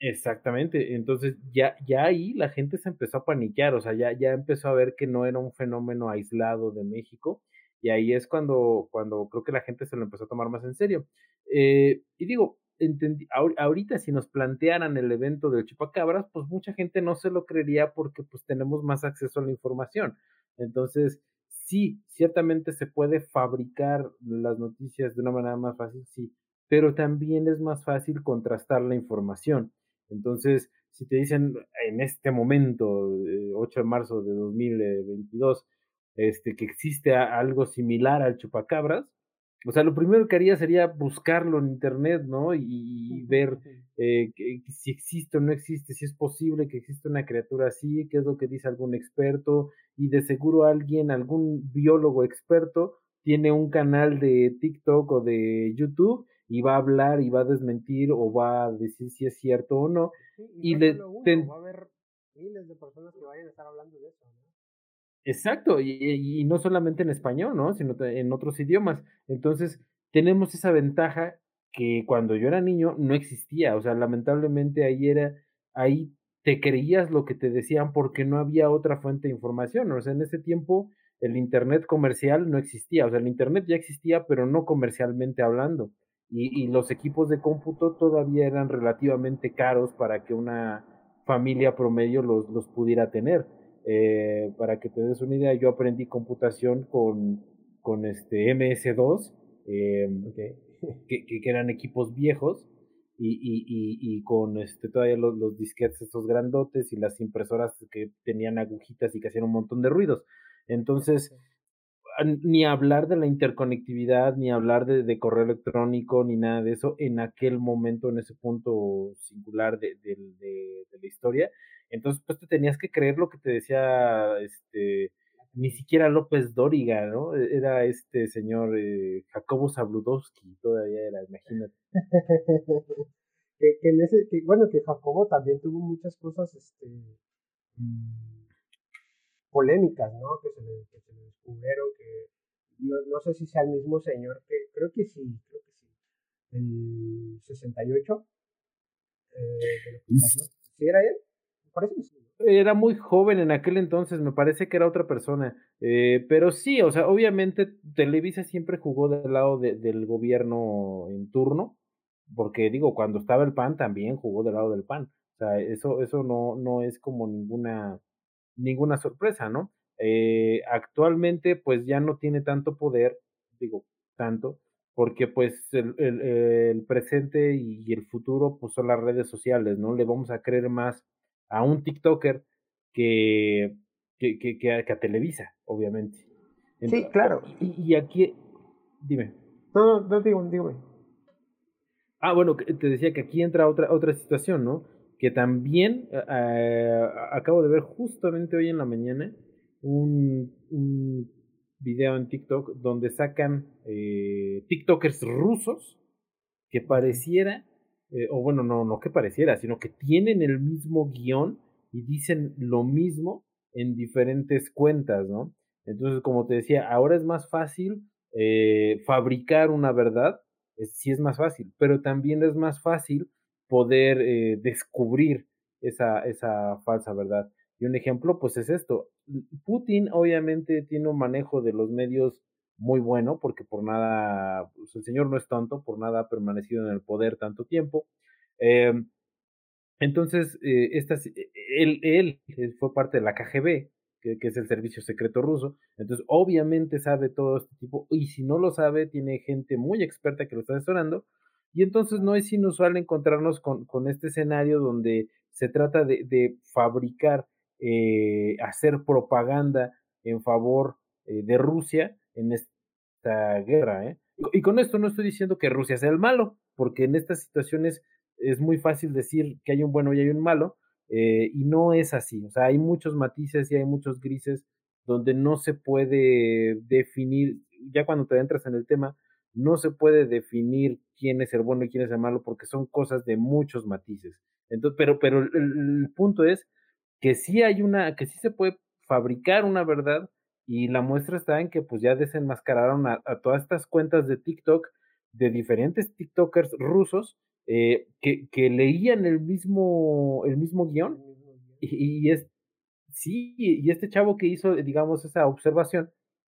Exactamente, entonces ya, ya ahí la gente se empezó a paniquear, o sea, ya, ya empezó a ver que no era un fenómeno aislado de México, y ahí es cuando, cuando creo que la gente se lo empezó a tomar más en serio. Eh, y digo, entendí, ahorita si nos plantearan el evento del chupacabras, pues mucha gente no se lo creería porque pues tenemos más acceso a la información. Entonces, sí, ciertamente se puede fabricar las noticias de una manera más fácil, sí, pero también es más fácil contrastar la información. Entonces, si te dicen en este momento, 8 de marzo de 2022, este, que existe algo similar al chupacabras, o sea, lo primero que haría sería buscarlo en internet, ¿no? Y, ver eh, si existe o no existe, si es posible que exista una criatura así, qué es lo que dice algún experto, y de seguro alguien, algún biólogo experto, tiene un canal de TikTok o de YouTube y va a hablar y va a desmentir o va a decir si es cierto o no. y, le, va a haber miles de personas que vayan a estar hablando de eso, ¿no? Exacto, y, no solamente en español, ¿no? Sino en otros idiomas. Entonces, tenemos esa ventaja que cuando yo era niño no existía. O sea, lamentablemente ahí era, ahí te creías lo que te decían porque no había otra fuente de información. O sea, en ese tiempo el Internet comercial no existía. O sea, el Internet ya existía, pero no comercialmente hablando. Y, y los equipos de cómputo todavía eran relativamente caros para que una familia promedio los, los pudiera tener. Eh, para que te des una idea, yo aprendí computación con, con este MS2, eh, que, que, eran equipos viejos, y, y, y, con este, todavía los, los, disquetes estos grandotes y las impresoras que tenían agujitas y que hacían un montón de ruidos. Entonces, ni hablar de la interconectividad, ni hablar de, correo electrónico, ni nada de eso en aquel momento, en ese punto singular de, de, la historia. Entonces, pues te tenías que creer lo que te decía, este, ni siquiera López Dóriga, ¿no? E, era este señor eh, Jacobo Zabludowski, todavía era, imagínate. que, en ese, que, bueno, que Jacobo también tuvo muchas cosas, este, mm, polémicas, ¿no? Que se le, que se le descubrieron, que no, no, sé si sea el mismo señor que, creo que sí, creo que sí, el 68, eh, de lo que pasó. ¿Sí era él? Era muy joven en aquel entonces, me parece que era otra persona. Eh, pero sí, o sea, obviamente Televisa siempre jugó del lado de, del gobierno en turno, porque digo, cuando estaba el PAN también jugó del lado del PAN. O sea, eso, eso no, no es como ninguna ninguna sorpresa, ¿no? Eh, actualmente pues ya no tiene tanto poder, digo, tanto, porque pues el, el, presente y el futuro pues son las redes sociales, ¿no? Le vamos a creer más a un TikToker que, que, que, que, a, Televisa, obviamente. sí, claro. Y, aquí, dime. No, no, no digo, dígame. Ah, bueno, te decía que aquí entra otra, otra situación, ¿no? que también eh, acabo de ver justamente hoy en la mañana un, un video en TikTok donde sacan eh, TikTokers rusos que pareciera, eh, o bueno, no, no que pareciera, sino que tienen el mismo guion y dicen lo mismo en diferentes cuentas, ¿no? Entonces, como te decía, ahora es más fácil fabricar una verdad, sí es más fácil, pero también es más fácil poder eh, descubrir esa, esa falsa verdad. Y un ejemplo, pues es esto. Putin obviamente tiene un manejo de los medios muy bueno, porque por nada, pues el señor no es tonto, por nada ha permanecido en el poder tanto tiempo. Em, entonces, eh, él, él fue parte de la KGB, que, es el servicio secreto ruso. Entonces, obviamente sabe todo este tipo, y si no lo sabe, tiene gente muy experta que lo está asesorando. Y entonces no es inusual encontrarnos con, con este escenario donde se trata de, de fabricar, eh, hacer propaganda en favor eh, de Rusia en esta guerra. ¿eh? Y con esto no estoy diciendo que Rusia sea el malo, porque en estas situaciones es muy fácil decir que hay un bueno y hay un malo, eh, y no es así. O sea, hay muchos matices y hay muchos grises donde no se puede definir, ya cuando te entras en el tema, no se puede definir quién es el bueno y quién es el malo porque son cosas de muchos matices. Entonces, pero, pero el, el punto es que sí hay una, que sí se puede fabricar una verdad y la muestra está en que pues ya desenmascararon a, todas estas cuentas de TikTok de diferentes TikTokers rusos eh, que, que, leían el mismo, el mismo guion. Y, es, sí, y este chavo que hizo, digamos, esa observación,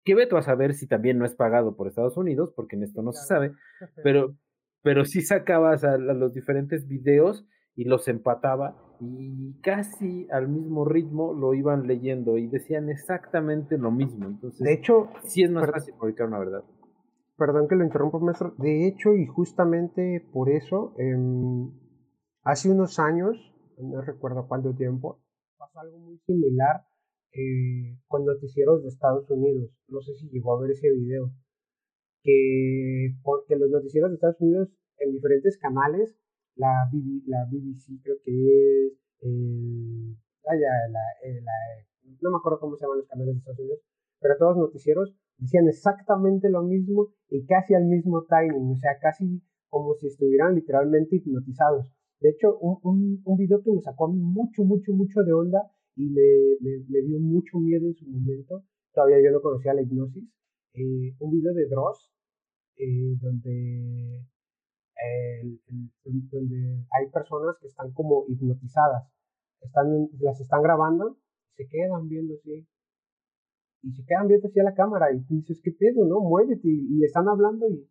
que veto a saber si también no es pagado por Estados Unidos, porque en esto no se sabe, pero, pero sí sacabas a los diferentes videos y los empataba y casi al mismo ritmo lo iban leyendo y decían exactamente lo mismo. Entonces, de hecho, sí es más fácil publicar una verdad. Perdón que lo interrumpa, maestro. De hecho, y justamente por eso, em, hace unos años, no recuerdo cuánto tiempo, pasó algo muy similar eh, con noticieros de Estados Unidos. No sé si llegó a ver ese video. Que porque los noticieros de Estados Unidos en diferentes canales la, BBC creo que es, vaya, la, eh, la, no me acuerdo cómo se llaman los canales de Estados Unidos, pero todos los noticieros decían exactamente lo mismo y casi al mismo timing, o sea, casi como si estuvieran literalmente hipnotizados. De hecho, un, un, un video que me sacó a mí mucho, mucho, mucho de onda y me, me, me dio mucho miedo en su momento, todavía yo no conocía la hipnosis, eh, un video de Dross, eh, donde donde hay personas que están como hipnotizadas, están, las están grabando, se quedan viendo así, y se quedan viendo así a la cámara, y tú dices, ¿qué pedo, no? Muévete, y, le están hablando, y,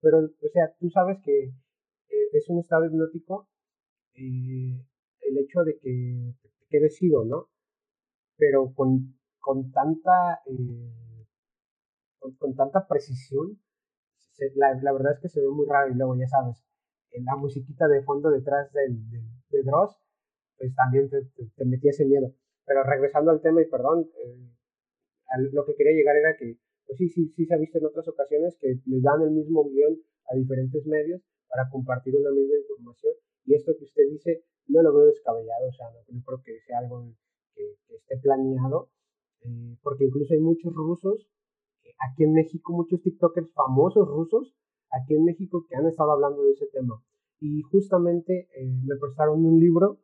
pero, o sea, tú sabes que eh, es un estado hipnótico, eh, el hecho de que te quedes ido, ¿no? Pero con, con tanta, eh, con tanta precisión, la, verdad es que se ve muy raro y luego ya sabes, en la musiquita de fondo detrás del, de Dross, pues también te, te, metía ese miedo. Pero regresando al tema y perdón, eh, lo que quería llegar era que, pues sí, sí, sí se ha visto en otras ocasiones que les dan el mismo guion a diferentes medios para compartir una misma información y esto que usted dice no lo veo descabellado, o sea, no, creo que sea algo que, esté planeado, eh, porque incluso hay muchos rusos aquí en México muchos TikTokers famosos rusos, aquí en México, que han estado hablando de ese tema. Y justamente eh, me prestaron un libro,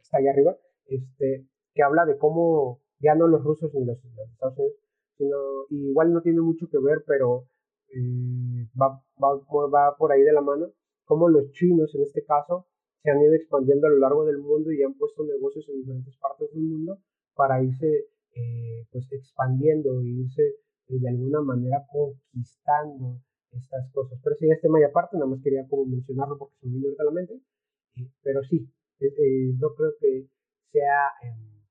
está ahí arriba, este, que habla de cómo ya no los rusos ni los, Estados Unidos, sino igual no tiene mucho que ver, pero eh, va, va, va por ahí de la mano, cómo los chinos en este caso se han ido expandiendo a lo largo del mundo y han puesto negocios en diferentes partes del mundo para irse eh, pues expandiendo e irse de alguna manera conquistando estas cosas. Pero ya es tema y aparte, nada más quería como mencionarlo porque se me vino a la mente. Eh, pero sí, eh, eh, no creo que sea em,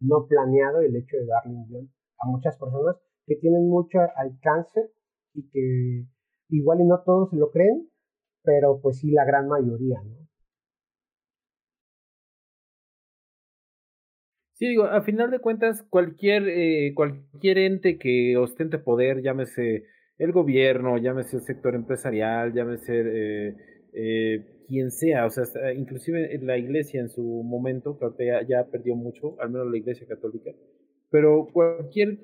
no planeado el hecho de darle un guion a muchas personas que tienen mucho alcance y que igual y no todos se lo creen, pero pues sí la gran mayoría, ¿no? Sí, digo, a final de cuentas, cualquier, eh, cualquier ente que ostente poder, llámese el gobierno, llámese el sector empresarial, llámese eh, eh, quien sea, o sea, inclusive la iglesia en su momento, que ahorita ya, perdió mucho, al menos la iglesia católica, pero cualquier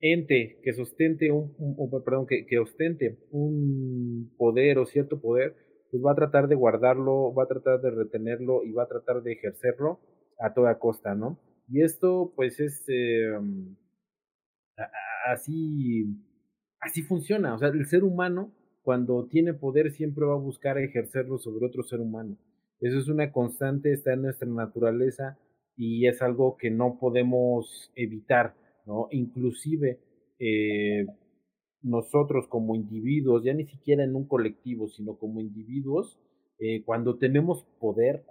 ente que sostente un, perdón, que, que ostente un poder o cierto poder, pues va a tratar de guardarlo, va a tratar de retenerlo y va a tratar de ejercerlo a toda costa, ¿no? Y esto, pues, es em, así, así funciona. O sea, el ser humano, cuando tiene poder, siempre va a buscar ejercerlo sobre otro ser humano. Eso es una constante, está en nuestra naturaleza y es algo que no podemos evitar, ¿no? Inclusive eh, nosotros como individuos, ya ni siquiera en un colectivo, sino como individuos, eh, cuando tenemos poder,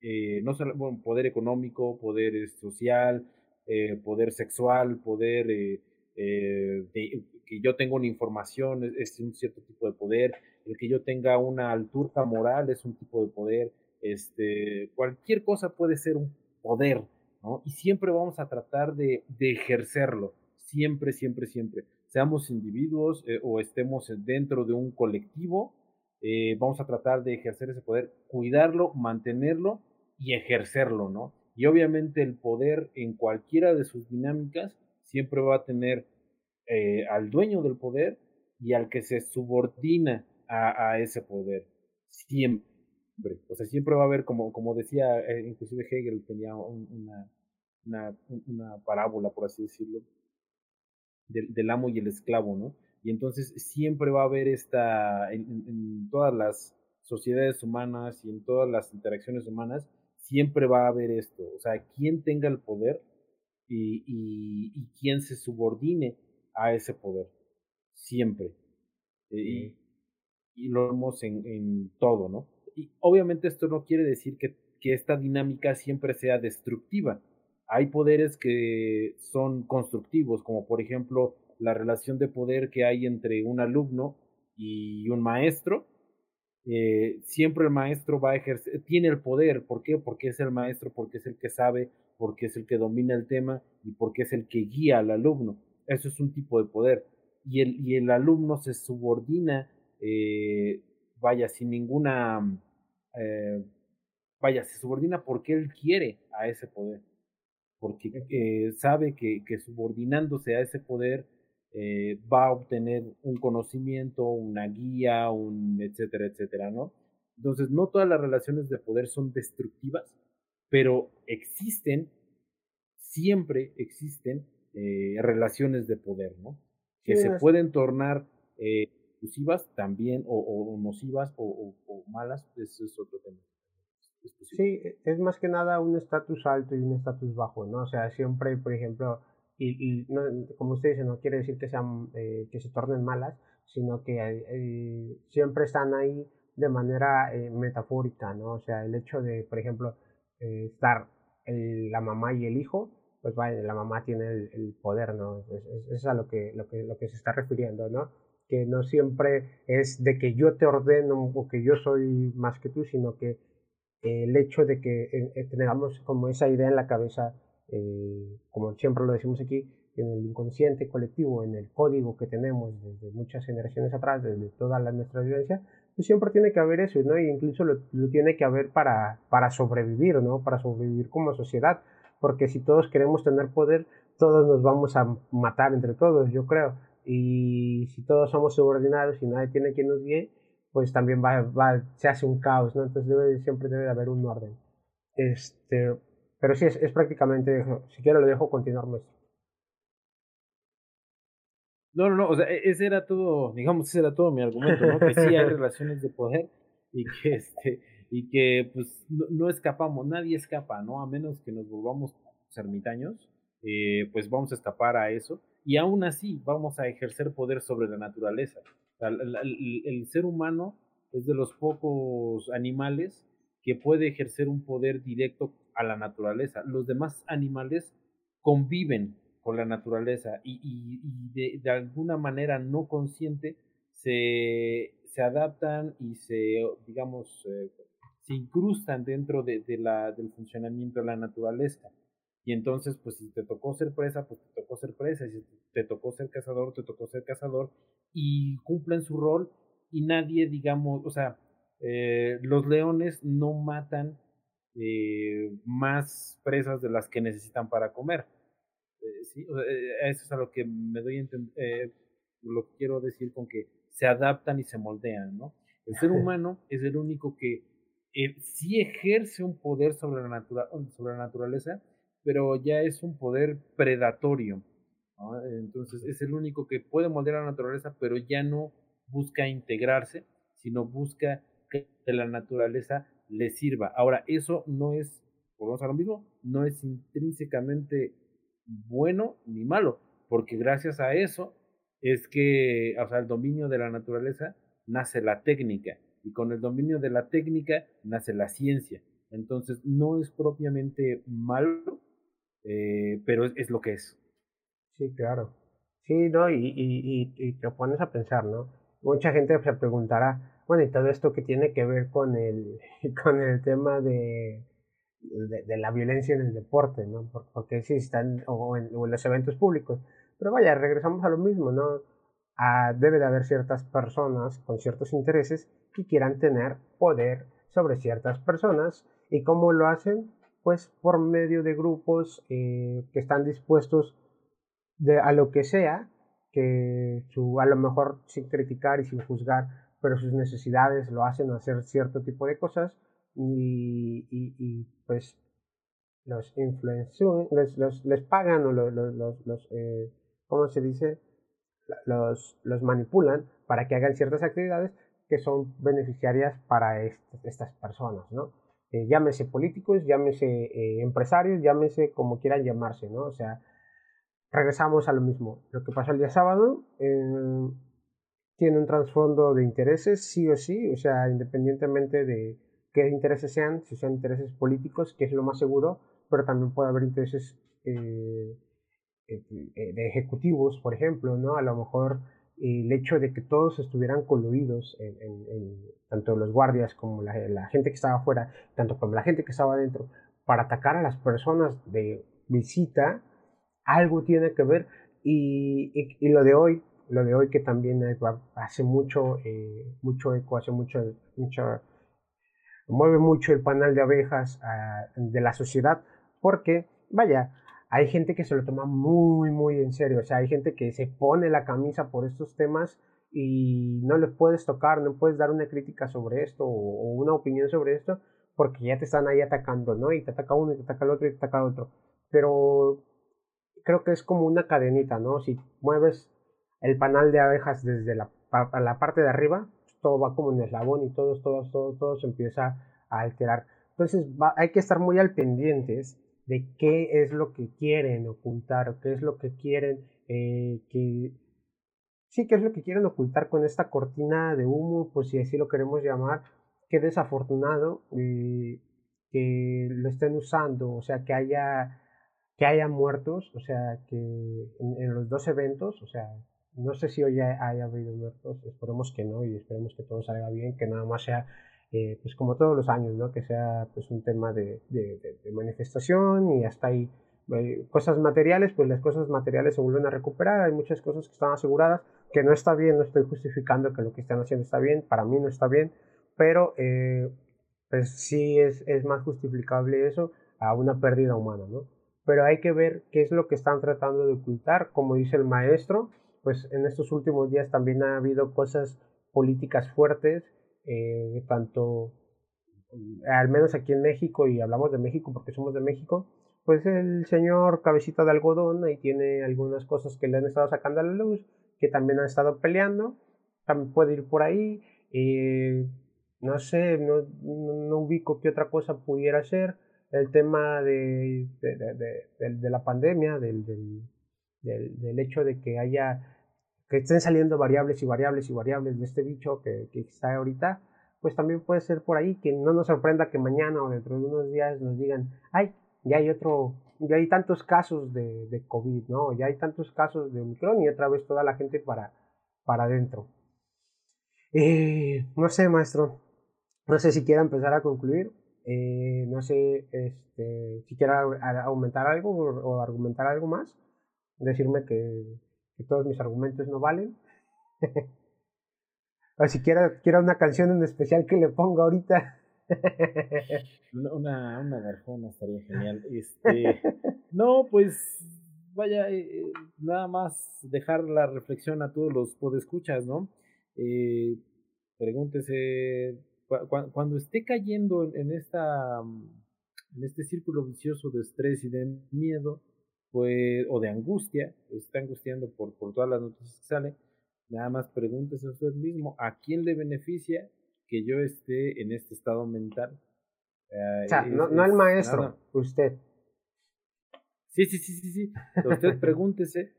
eh, no solo poder económico, poder social, eh, poder sexual, poder que yo tenga una información es, un cierto tipo de poder, el que yo tenga una altura moral es un tipo de poder, este, cualquier cosa puede ser un poder, ¿no? Y siempre vamos a tratar de, de ejercerlo, siempre, siempre, siempre. Seamos individuos o estemos dentro de un colectivo, eh, vamos a tratar de ejercer ese poder, cuidarlo, mantenerlo y ejercerlo, ¿no? Y obviamente el poder en cualquiera de sus dinámicas siempre va a tener eh, al dueño del poder y al que se subordina a, ese poder. Siempre. O sea, siempre va a haber, como, como decía, eh, inclusive Hegel tenía una, una, una, parábola, por así decirlo, del, del amo y el esclavo, ¿no? Y entonces siempre va a haber esta, en, todas las sociedades humanas y en todas las interacciones humanas, siempre va a haber esto. O sea, quien tenga el poder y, y, quien se subordine a ese poder. Siempre. Y, y lo vemos en, en, todo, ¿no? Y obviamente esto no quiere decir que, que esta dinámica siempre sea destructiva. Hay poderes que son constructivos, como por ejemplo la relación de poder que hay entre un alumno y un maestro. Eh, siempre el maestro va a ejercer, tiene el poder, ¿por qué? Porque es el maestro, porque es el que sabe, porque es el que domina el tema y porque es el que guía al alumno. Eso es un tipo de poder. Y el, y el alumno se subordina, eh, vaya, sin ninguna, eh, vaya, se subordina porque él quiere a ese poder, porque sabe que, que subordinándose a ese poder, eh, va a obtener un conocimiento, una guía, un etcétera, etcétera, ¿no? Entonces, no todas las relaciones de poder son destructivas, pero existen, siempre existen eh, relaciones de poder, ¿no? Que se pueden tornar eh, también, o, nocivas, o, malas, eso es otro tema. sí, es más que nada un estatus alto y un estatus bajo, ¿no? O sea, siempre, por ejemplo, y, no, como usted dice, no quiere decir que, sean, eh, que se tornen malas, sino que eh, siempre están ahí de manera eh, metafórica, ¿no? O sea, el hecho de, por ejemplo, estar la mamá y el hijo, pues vaya, la mamá tiene el, poder, ¿no? Es, es, a lo que, lo, que, lo que se está refiriendo, ¿no? Que no siempre es de que yo te ordeno o que yo soy más que tú, sino que el hecho de que tengamos como esa idea en la cabeza eh, como siempre lo decimos aquí, en el inconsciente colectivo, en el código que tenemos desde muchas generaciones atrás, desde toda la, nuestra vivencia, pues siempre tiene que haber eso, ¿no? E incluso lo, tiene que haber para, sobrevivir, ¿no? Para sobrevivir como sociedad, porque si todos queremos tener poder, todos nos vamos a matar entre todos, yo creo. Y si todos somos subordinados y nadie tiene quien nos guíe, pues también va, va, se hace un caos, ¿no? Entonces debe, siempre debe haber un orden. Este, pero sí, es, es prácticamente, si quiero lo dejo continuar, maestro. No, no, no, o sea, e, ese era todo, digamos, ese era todo mi argumento, ¿no? Que sí hay relaciones de poder y que, este, y que, pues, no, escapamos, nadie escapa, ¿no? A menos que nos volvamos ermitaños, eh, pues vamos a escapar a eso y aún así vamos a ejercer poder sobre la naturaleza. el ser humano es de los pocos animales que puede ejercer un poder directo a la naturaleza. Los demás animales conviven con la naturaleza y, de, alguna manera no consciente se, se adaptan y se, digamos, eh, se incrustan dentro de, la, del funcionamiento de la naturaleza. Y entonces, pues si te tocó ser presa, pues te tocó ser presa. Y si te tocó ser cazador, te tocó ser cazador. Y cumplen su rol y nadie, digamos, o sea, eh, los leones no matan eh, más presas de las que necesitan para comer. Eh, ¿sí? Eh, eso es a lo que me doy a entender, lo quiero decir con que se adaptan y se moldean, ¿no? El ser humano es el único que sí ejerce un poder sobre la, sobre la naturaleza, pero ya es un poder predatorio. Entonces es el único que puede moldear a la naturaleza, pero ya no busca integrarse, sino busca que la naturaleza le sirva. Ahora, eso no es, volvemos a lo mismo, no es intrínsecamente bueno ni malo, porque gracias a eso es que, o sea, el dominio de la naturaleza nace la técnica y con el dominio de la técnica nace la ciencia Entonces, no es propiamente malo, eh, pero es, lo que es. Sí, claro. Sí, ¿no? Y, y, y, te pones a pensar, ¿no? Mucha gente se preguntará, bueno, y todo esto que tiene que ver con el, con el tema de, de, la violencia en el deporte, ¿no? Porque si están, o en, los eventos públicos. Pero vaya, regresamos a lo mismo, ¿no? debe de haber ciertas personas con ciertos intereses que quieran tener poder sobre ciertas personas. ¿Y cómo lo hacen? Pues por medio de grupos eh, que están dispuestos a lo que sea, que su, a lo mejor sin criticar y sin juzgar, pero sus necesidades lo hacen hacer cierto tipo de cosas y, y, pues los influencers les, les, pagan o los, los, los eh, ¿cómo se dice? Los, los manipulan para que hagan ciertas actividades que son beneficiarias para estas personas, ¿no? Eh, llámese políticos, llámese eh, empresarios, llámese como quieran llamarse, ¿no? O sea, regresamos a lo mismo. Lo que pasó el día sábado tiene un trasfondo de intereses, sí o sí, o sea, independientemente de qué intereses sean, si sean intereses políticos, que es lo más seguro, pero también puede haber intereses eh, eh, eh, de ejecutivos, por ejemplo, ¿no? A lo mejor el hecho de que todos estuvieran coludidos, en, tanto los guardias como la, gente que estaba afuera, tanto como la gente que estaba adentro, para atacar a las personas de visita, algo tiene que ver. Y, lo de hoy, lo de hoy que también hace mucho, mucho eco, hace mucho, mucho mueve mucho el panal de abejas ah, de la sociedad porque, vaya, hay gente que se lo toma muy, muy en serio. O sea, hay gente que se pone la camisa por estos temas y no le puedes tocar, no puedes dar una crítica sobre esto o, una opinión sobre esto porque ya te están ahí atacando, ¿no? Y te ataca uno y te ataca el otro y te ataca el otro. Pero creo que es como una cadenita, ¿no? Si mueves el panal de abejas desde la, la parte de arriba, todo va como un eslabón y todo, todo, todo, todo se empieza a alterar. Entonces hay que estar muy al pendientes de qué es lo que quieren ocultar, qué es lo que quieren eh, que... Sí, qué es lo que quieren ocultar con esta cortina de humo, pues si así lo queremos llamar, qué desafortunado eh, que lo estén usando, o sea, que haya que haya muertos, o sea, que en, en los dos eventos, o sea, no sé si hoy haya habido muertos, esperemos que no y esperemos que todo salga bien, que nada más sea, eh, pues como todos los años, ¿no? que sea pues un tema de, manifestación y hasta ahí eh, cosas materiales, pues las cosas materiales se vuelven a recuperar, hay muchas cosas que están aseguradas, que no está bien, no estoy justificando que lo que están haciendo está bien, para mí no está bien, pero eh, pues sí es, es más justificable eso a una pérdida humana, ¿no? Pero hay que ver qué es lo que están tratando de ocultar, como dice el maestro, pues en estos últimos días también ha habido cosas políticas fuertes, eh, tanto al menos aquí en México, y hablamos de México porque somos de México, pues el señor cabecita de algodón ahí tiene algunas cosas que le han estado sacando a la luz, que también han estado peleando, también puede ir por ahí, eh, no sé, no, no, ubico qué otra cosa pudiera ser, el tema de, de la pandemia, del, del, hecho de que haya, que estén saliendo variables y variables y variables de este bicho que, está ahorita, pues también puede ser por ahí que no nos sorprenda que mañana o dentro de unos días nos digan, ay, ya hay otro, ya hay tantos casos de, de COVID, ¿no? Ya hay tantos casos de Omicron y otra vez toda la gente para, para adentro. Eh, no sé, maestro, no sé si quiera empezar a concluir, eh, no sé este, si quiera aumentar algo o argumentar algo más decirme que, todos mis argumentos no valen. o si quiera, quiera una canción en especial que le ponga ahorita. una, una garfona estaría genial. Este, no, pues vaya, eh, eh, nada más dejar la reflexión a todos los podescuchas, ¿no? Eh, pregúntese, cuando esté cayendo en, esta, en este círculo vicioso de estrés y de miedo, pues, o de angustia, está angustiando por, por todas las noticias que salen, nada más pregúntese a usted mismo, ¿a quién le beneficia que yo esté en este estado mental? o sea, no, no el maestro, usted. Sí, sí, sí, sí, sí. Usted pregúntese,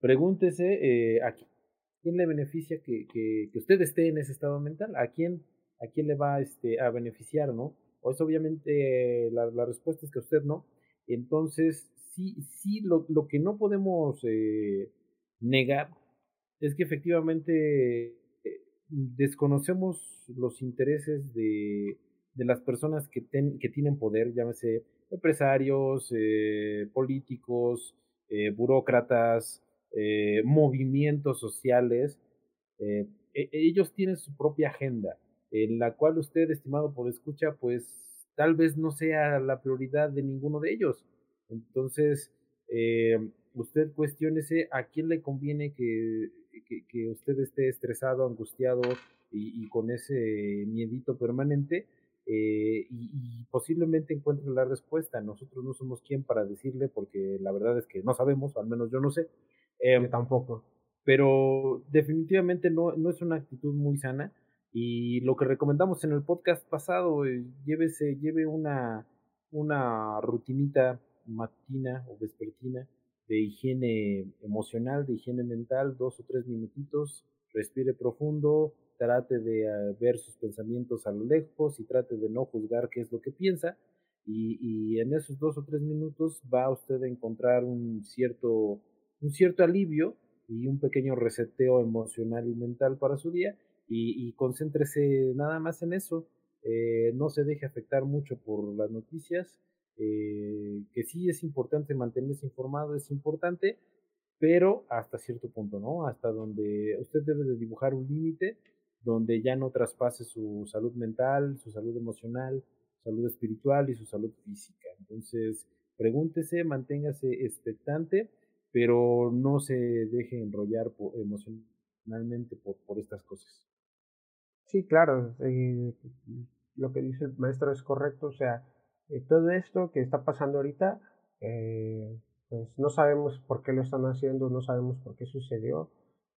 pregúntese eh, a quién le beneficia que, que, que, usted esté en ese estado mental, a quién, a quién le va este, a beneficiar, ¿no? Pues obviamente la, la respuesta es que usted no. Entonces, sí, sí, lo, lo que no podemos eh, negar es que efectivamente eh, desconocemos los intereses de, de las personas que, ten, que tienen poder, llámese empresarios, eh, políticos, burócratas, movimientos sociales. E, ellos tienen su propia agenda, en la cual usted, estimado por escucha, pues tal vez no sea la prioridad de ninguno de ellos. Entonces, usted cuestiónese a quién le conviene que, que, usted esté estresado, angustiado y, y, con ese miedito permanente eh, y, posiblemente encuentre la respuesta. Nosotros no somos quien para decirle porque la verdad es que no sabemos, al menos yo no sé. Eh, tampoco. Pero definitivamente no, no es una actitud muy sana y lo que recomendamos en el podcast pasado, eh, llévese, lleve una, una rutinita matina o vespertina de higiene emocional, de higiene mental, dos o tres minutitos, respire profundo, trate de eh, ver sus pensamientos a lo lejos y trate de no juzgar qué es lo que piensa. Y, en esos dos o tres minutos va usted a encontrar un cierto, un cierto alivio y un pequeño reseteo emocional y mental para su día y, y concéntrese nada más en eso. Eh, no se deje afectar mucho por las noticias, eh, que sí es importante mantenerse informado, es importante, pero hasta cierto punto, ¿no? Hasta donde usted debe de dibujar un límite donde ya no traspase su salud mental, su salud emocional, salud espiritual y su salud física. Entonces, pregúntese, manténgase expectante, pero no se deje enrollar emocionalmente por, por estas cosas. Sí, claro, eh, lo que dice el maestro es correcto, o sea, todo esto que está pasando ahorita, eh, pues no sabemos por qué lo están haciendo, no sabemos por qué sucedió,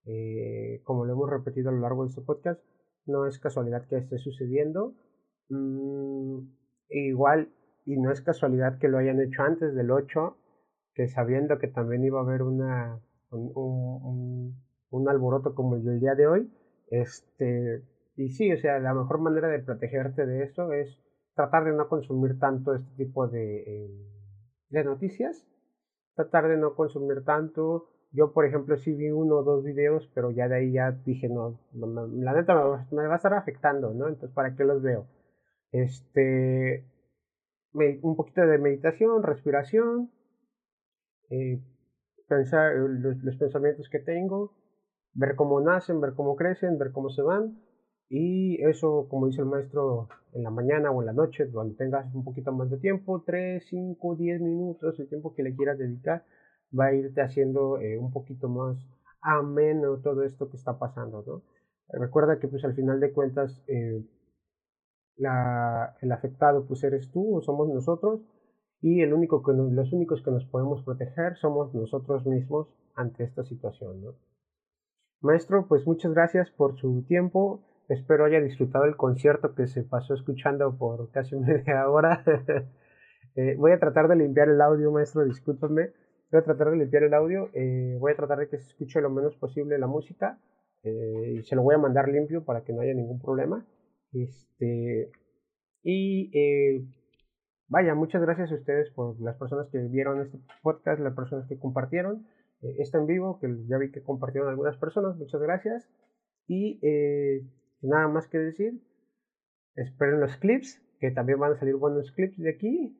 eh, como lo hemos repetido a lo largo de este podcast, no es casualidad que esté sucediendo. Mm, igual, y no es casualidad que lo hayan hecho antes del 8, que sabiendo que también iba a haber una, un, un, alboroto como el del día de hoy. Este, y sí, o sea, la mejor manera de protegerte de eso es tratar de no consumir tanto este tipo de, eh, de noticias, tratar de no consumir tanto, yo, por ejemplo, sí vi uno o dos videos, pero ya de ahí ya dije, no, la neta me, va a estar afectando, ¿no? Entonces, ¿para qué los veo? Este, un poquito de meditación, respiración, eh, pensar eh, los, pensamientos que tengo, ver cómo nacen, ver cómo crecen, ver cómo se van. Y eso, como dice el maestro, en la mañana o en la noche, cuando tengas un poquito más de tiempo, 3, 5, 10 minutos, el tiempo que le quieras dedicar, va a irte haciendo eh, un poquito más ameno todo esto que está pasando, ¿no? Recuerda que pues al final de cuentas eh, la, el afectado pues eres tú o somos nosotros y el único que los únicos que nos podemos proteger somos nosotros mismos ante esta situación, ¿no? Maestro, pues muchas gracias por su tiempo. Espero haya disfrutado el concierto que se pasó escuchando por casi media hora. eh, voy a tratar de limpiar el audio, maestro, discúlpame. Voy a tratar de limpiar el audio, eh, voy a tratar de que se escuche lo menos posible la música eh, y se lo voy a mandar limpio para que no haya ningún problema. Este, y vaya, muchas gracias a ustedes por las personas que vieron este podcast, las personas que compartieron esto en vivo, que ya vi que compartieron algunas personas, muchas gracias. Y nada más que decir, esperen los clips, que también van a salir buenos clips de aquí.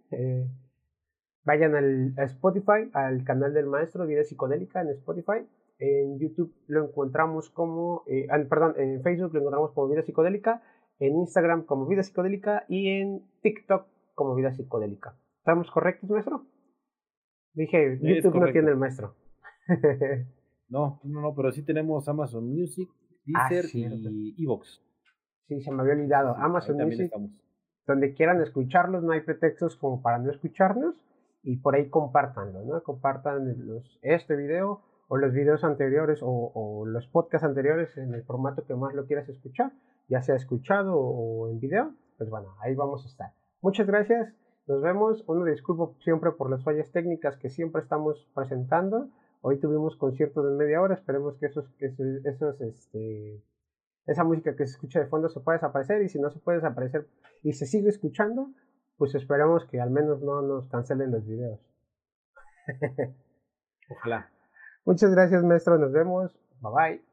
Vayan al, a Spotify, al canal del maestro Vida Psicodélica en Spotify. En YouTube lo encontramos como, eh, perdón, en Facebook lo encontramos como Vida Psicodélica, en Instagram como Vida Psicodélica y en TikTok como Vida Psicodélica. ¿Estamos correctos, maestro? Dije, YouTube no tiene el maestro. no, no, no, pero sí tenemos Amazon Music, ah, Deezer y Evox. Sí, se me había olvidado. Amazon Music. Donde quieran escucharlos, no hay pretextos como para no escucharnos y por ahí compártanlo, ¿no? Compartan los, este video o los videos anteriores o, los podcasts anteriores en el formato que más lo quieras escuchar, ya sea escuchado o en video, pues bueno, ahí vamos a estar. Muchas gracias, nos vemos. Uno disculpo siempre por las fallas técnicas que siempre estamos presentando. Hoy tuvimos concierto de media hora, esperemos que esos, que esos, este, esa música que se escucha de fondo se puede desaparecer y si no se puede desaparecer y se sigue escuchando, pues esperemos que al menos no nos cancelen los videos. Ojalá. Muchas gracias, maestro. Nos vemos. Bye bye.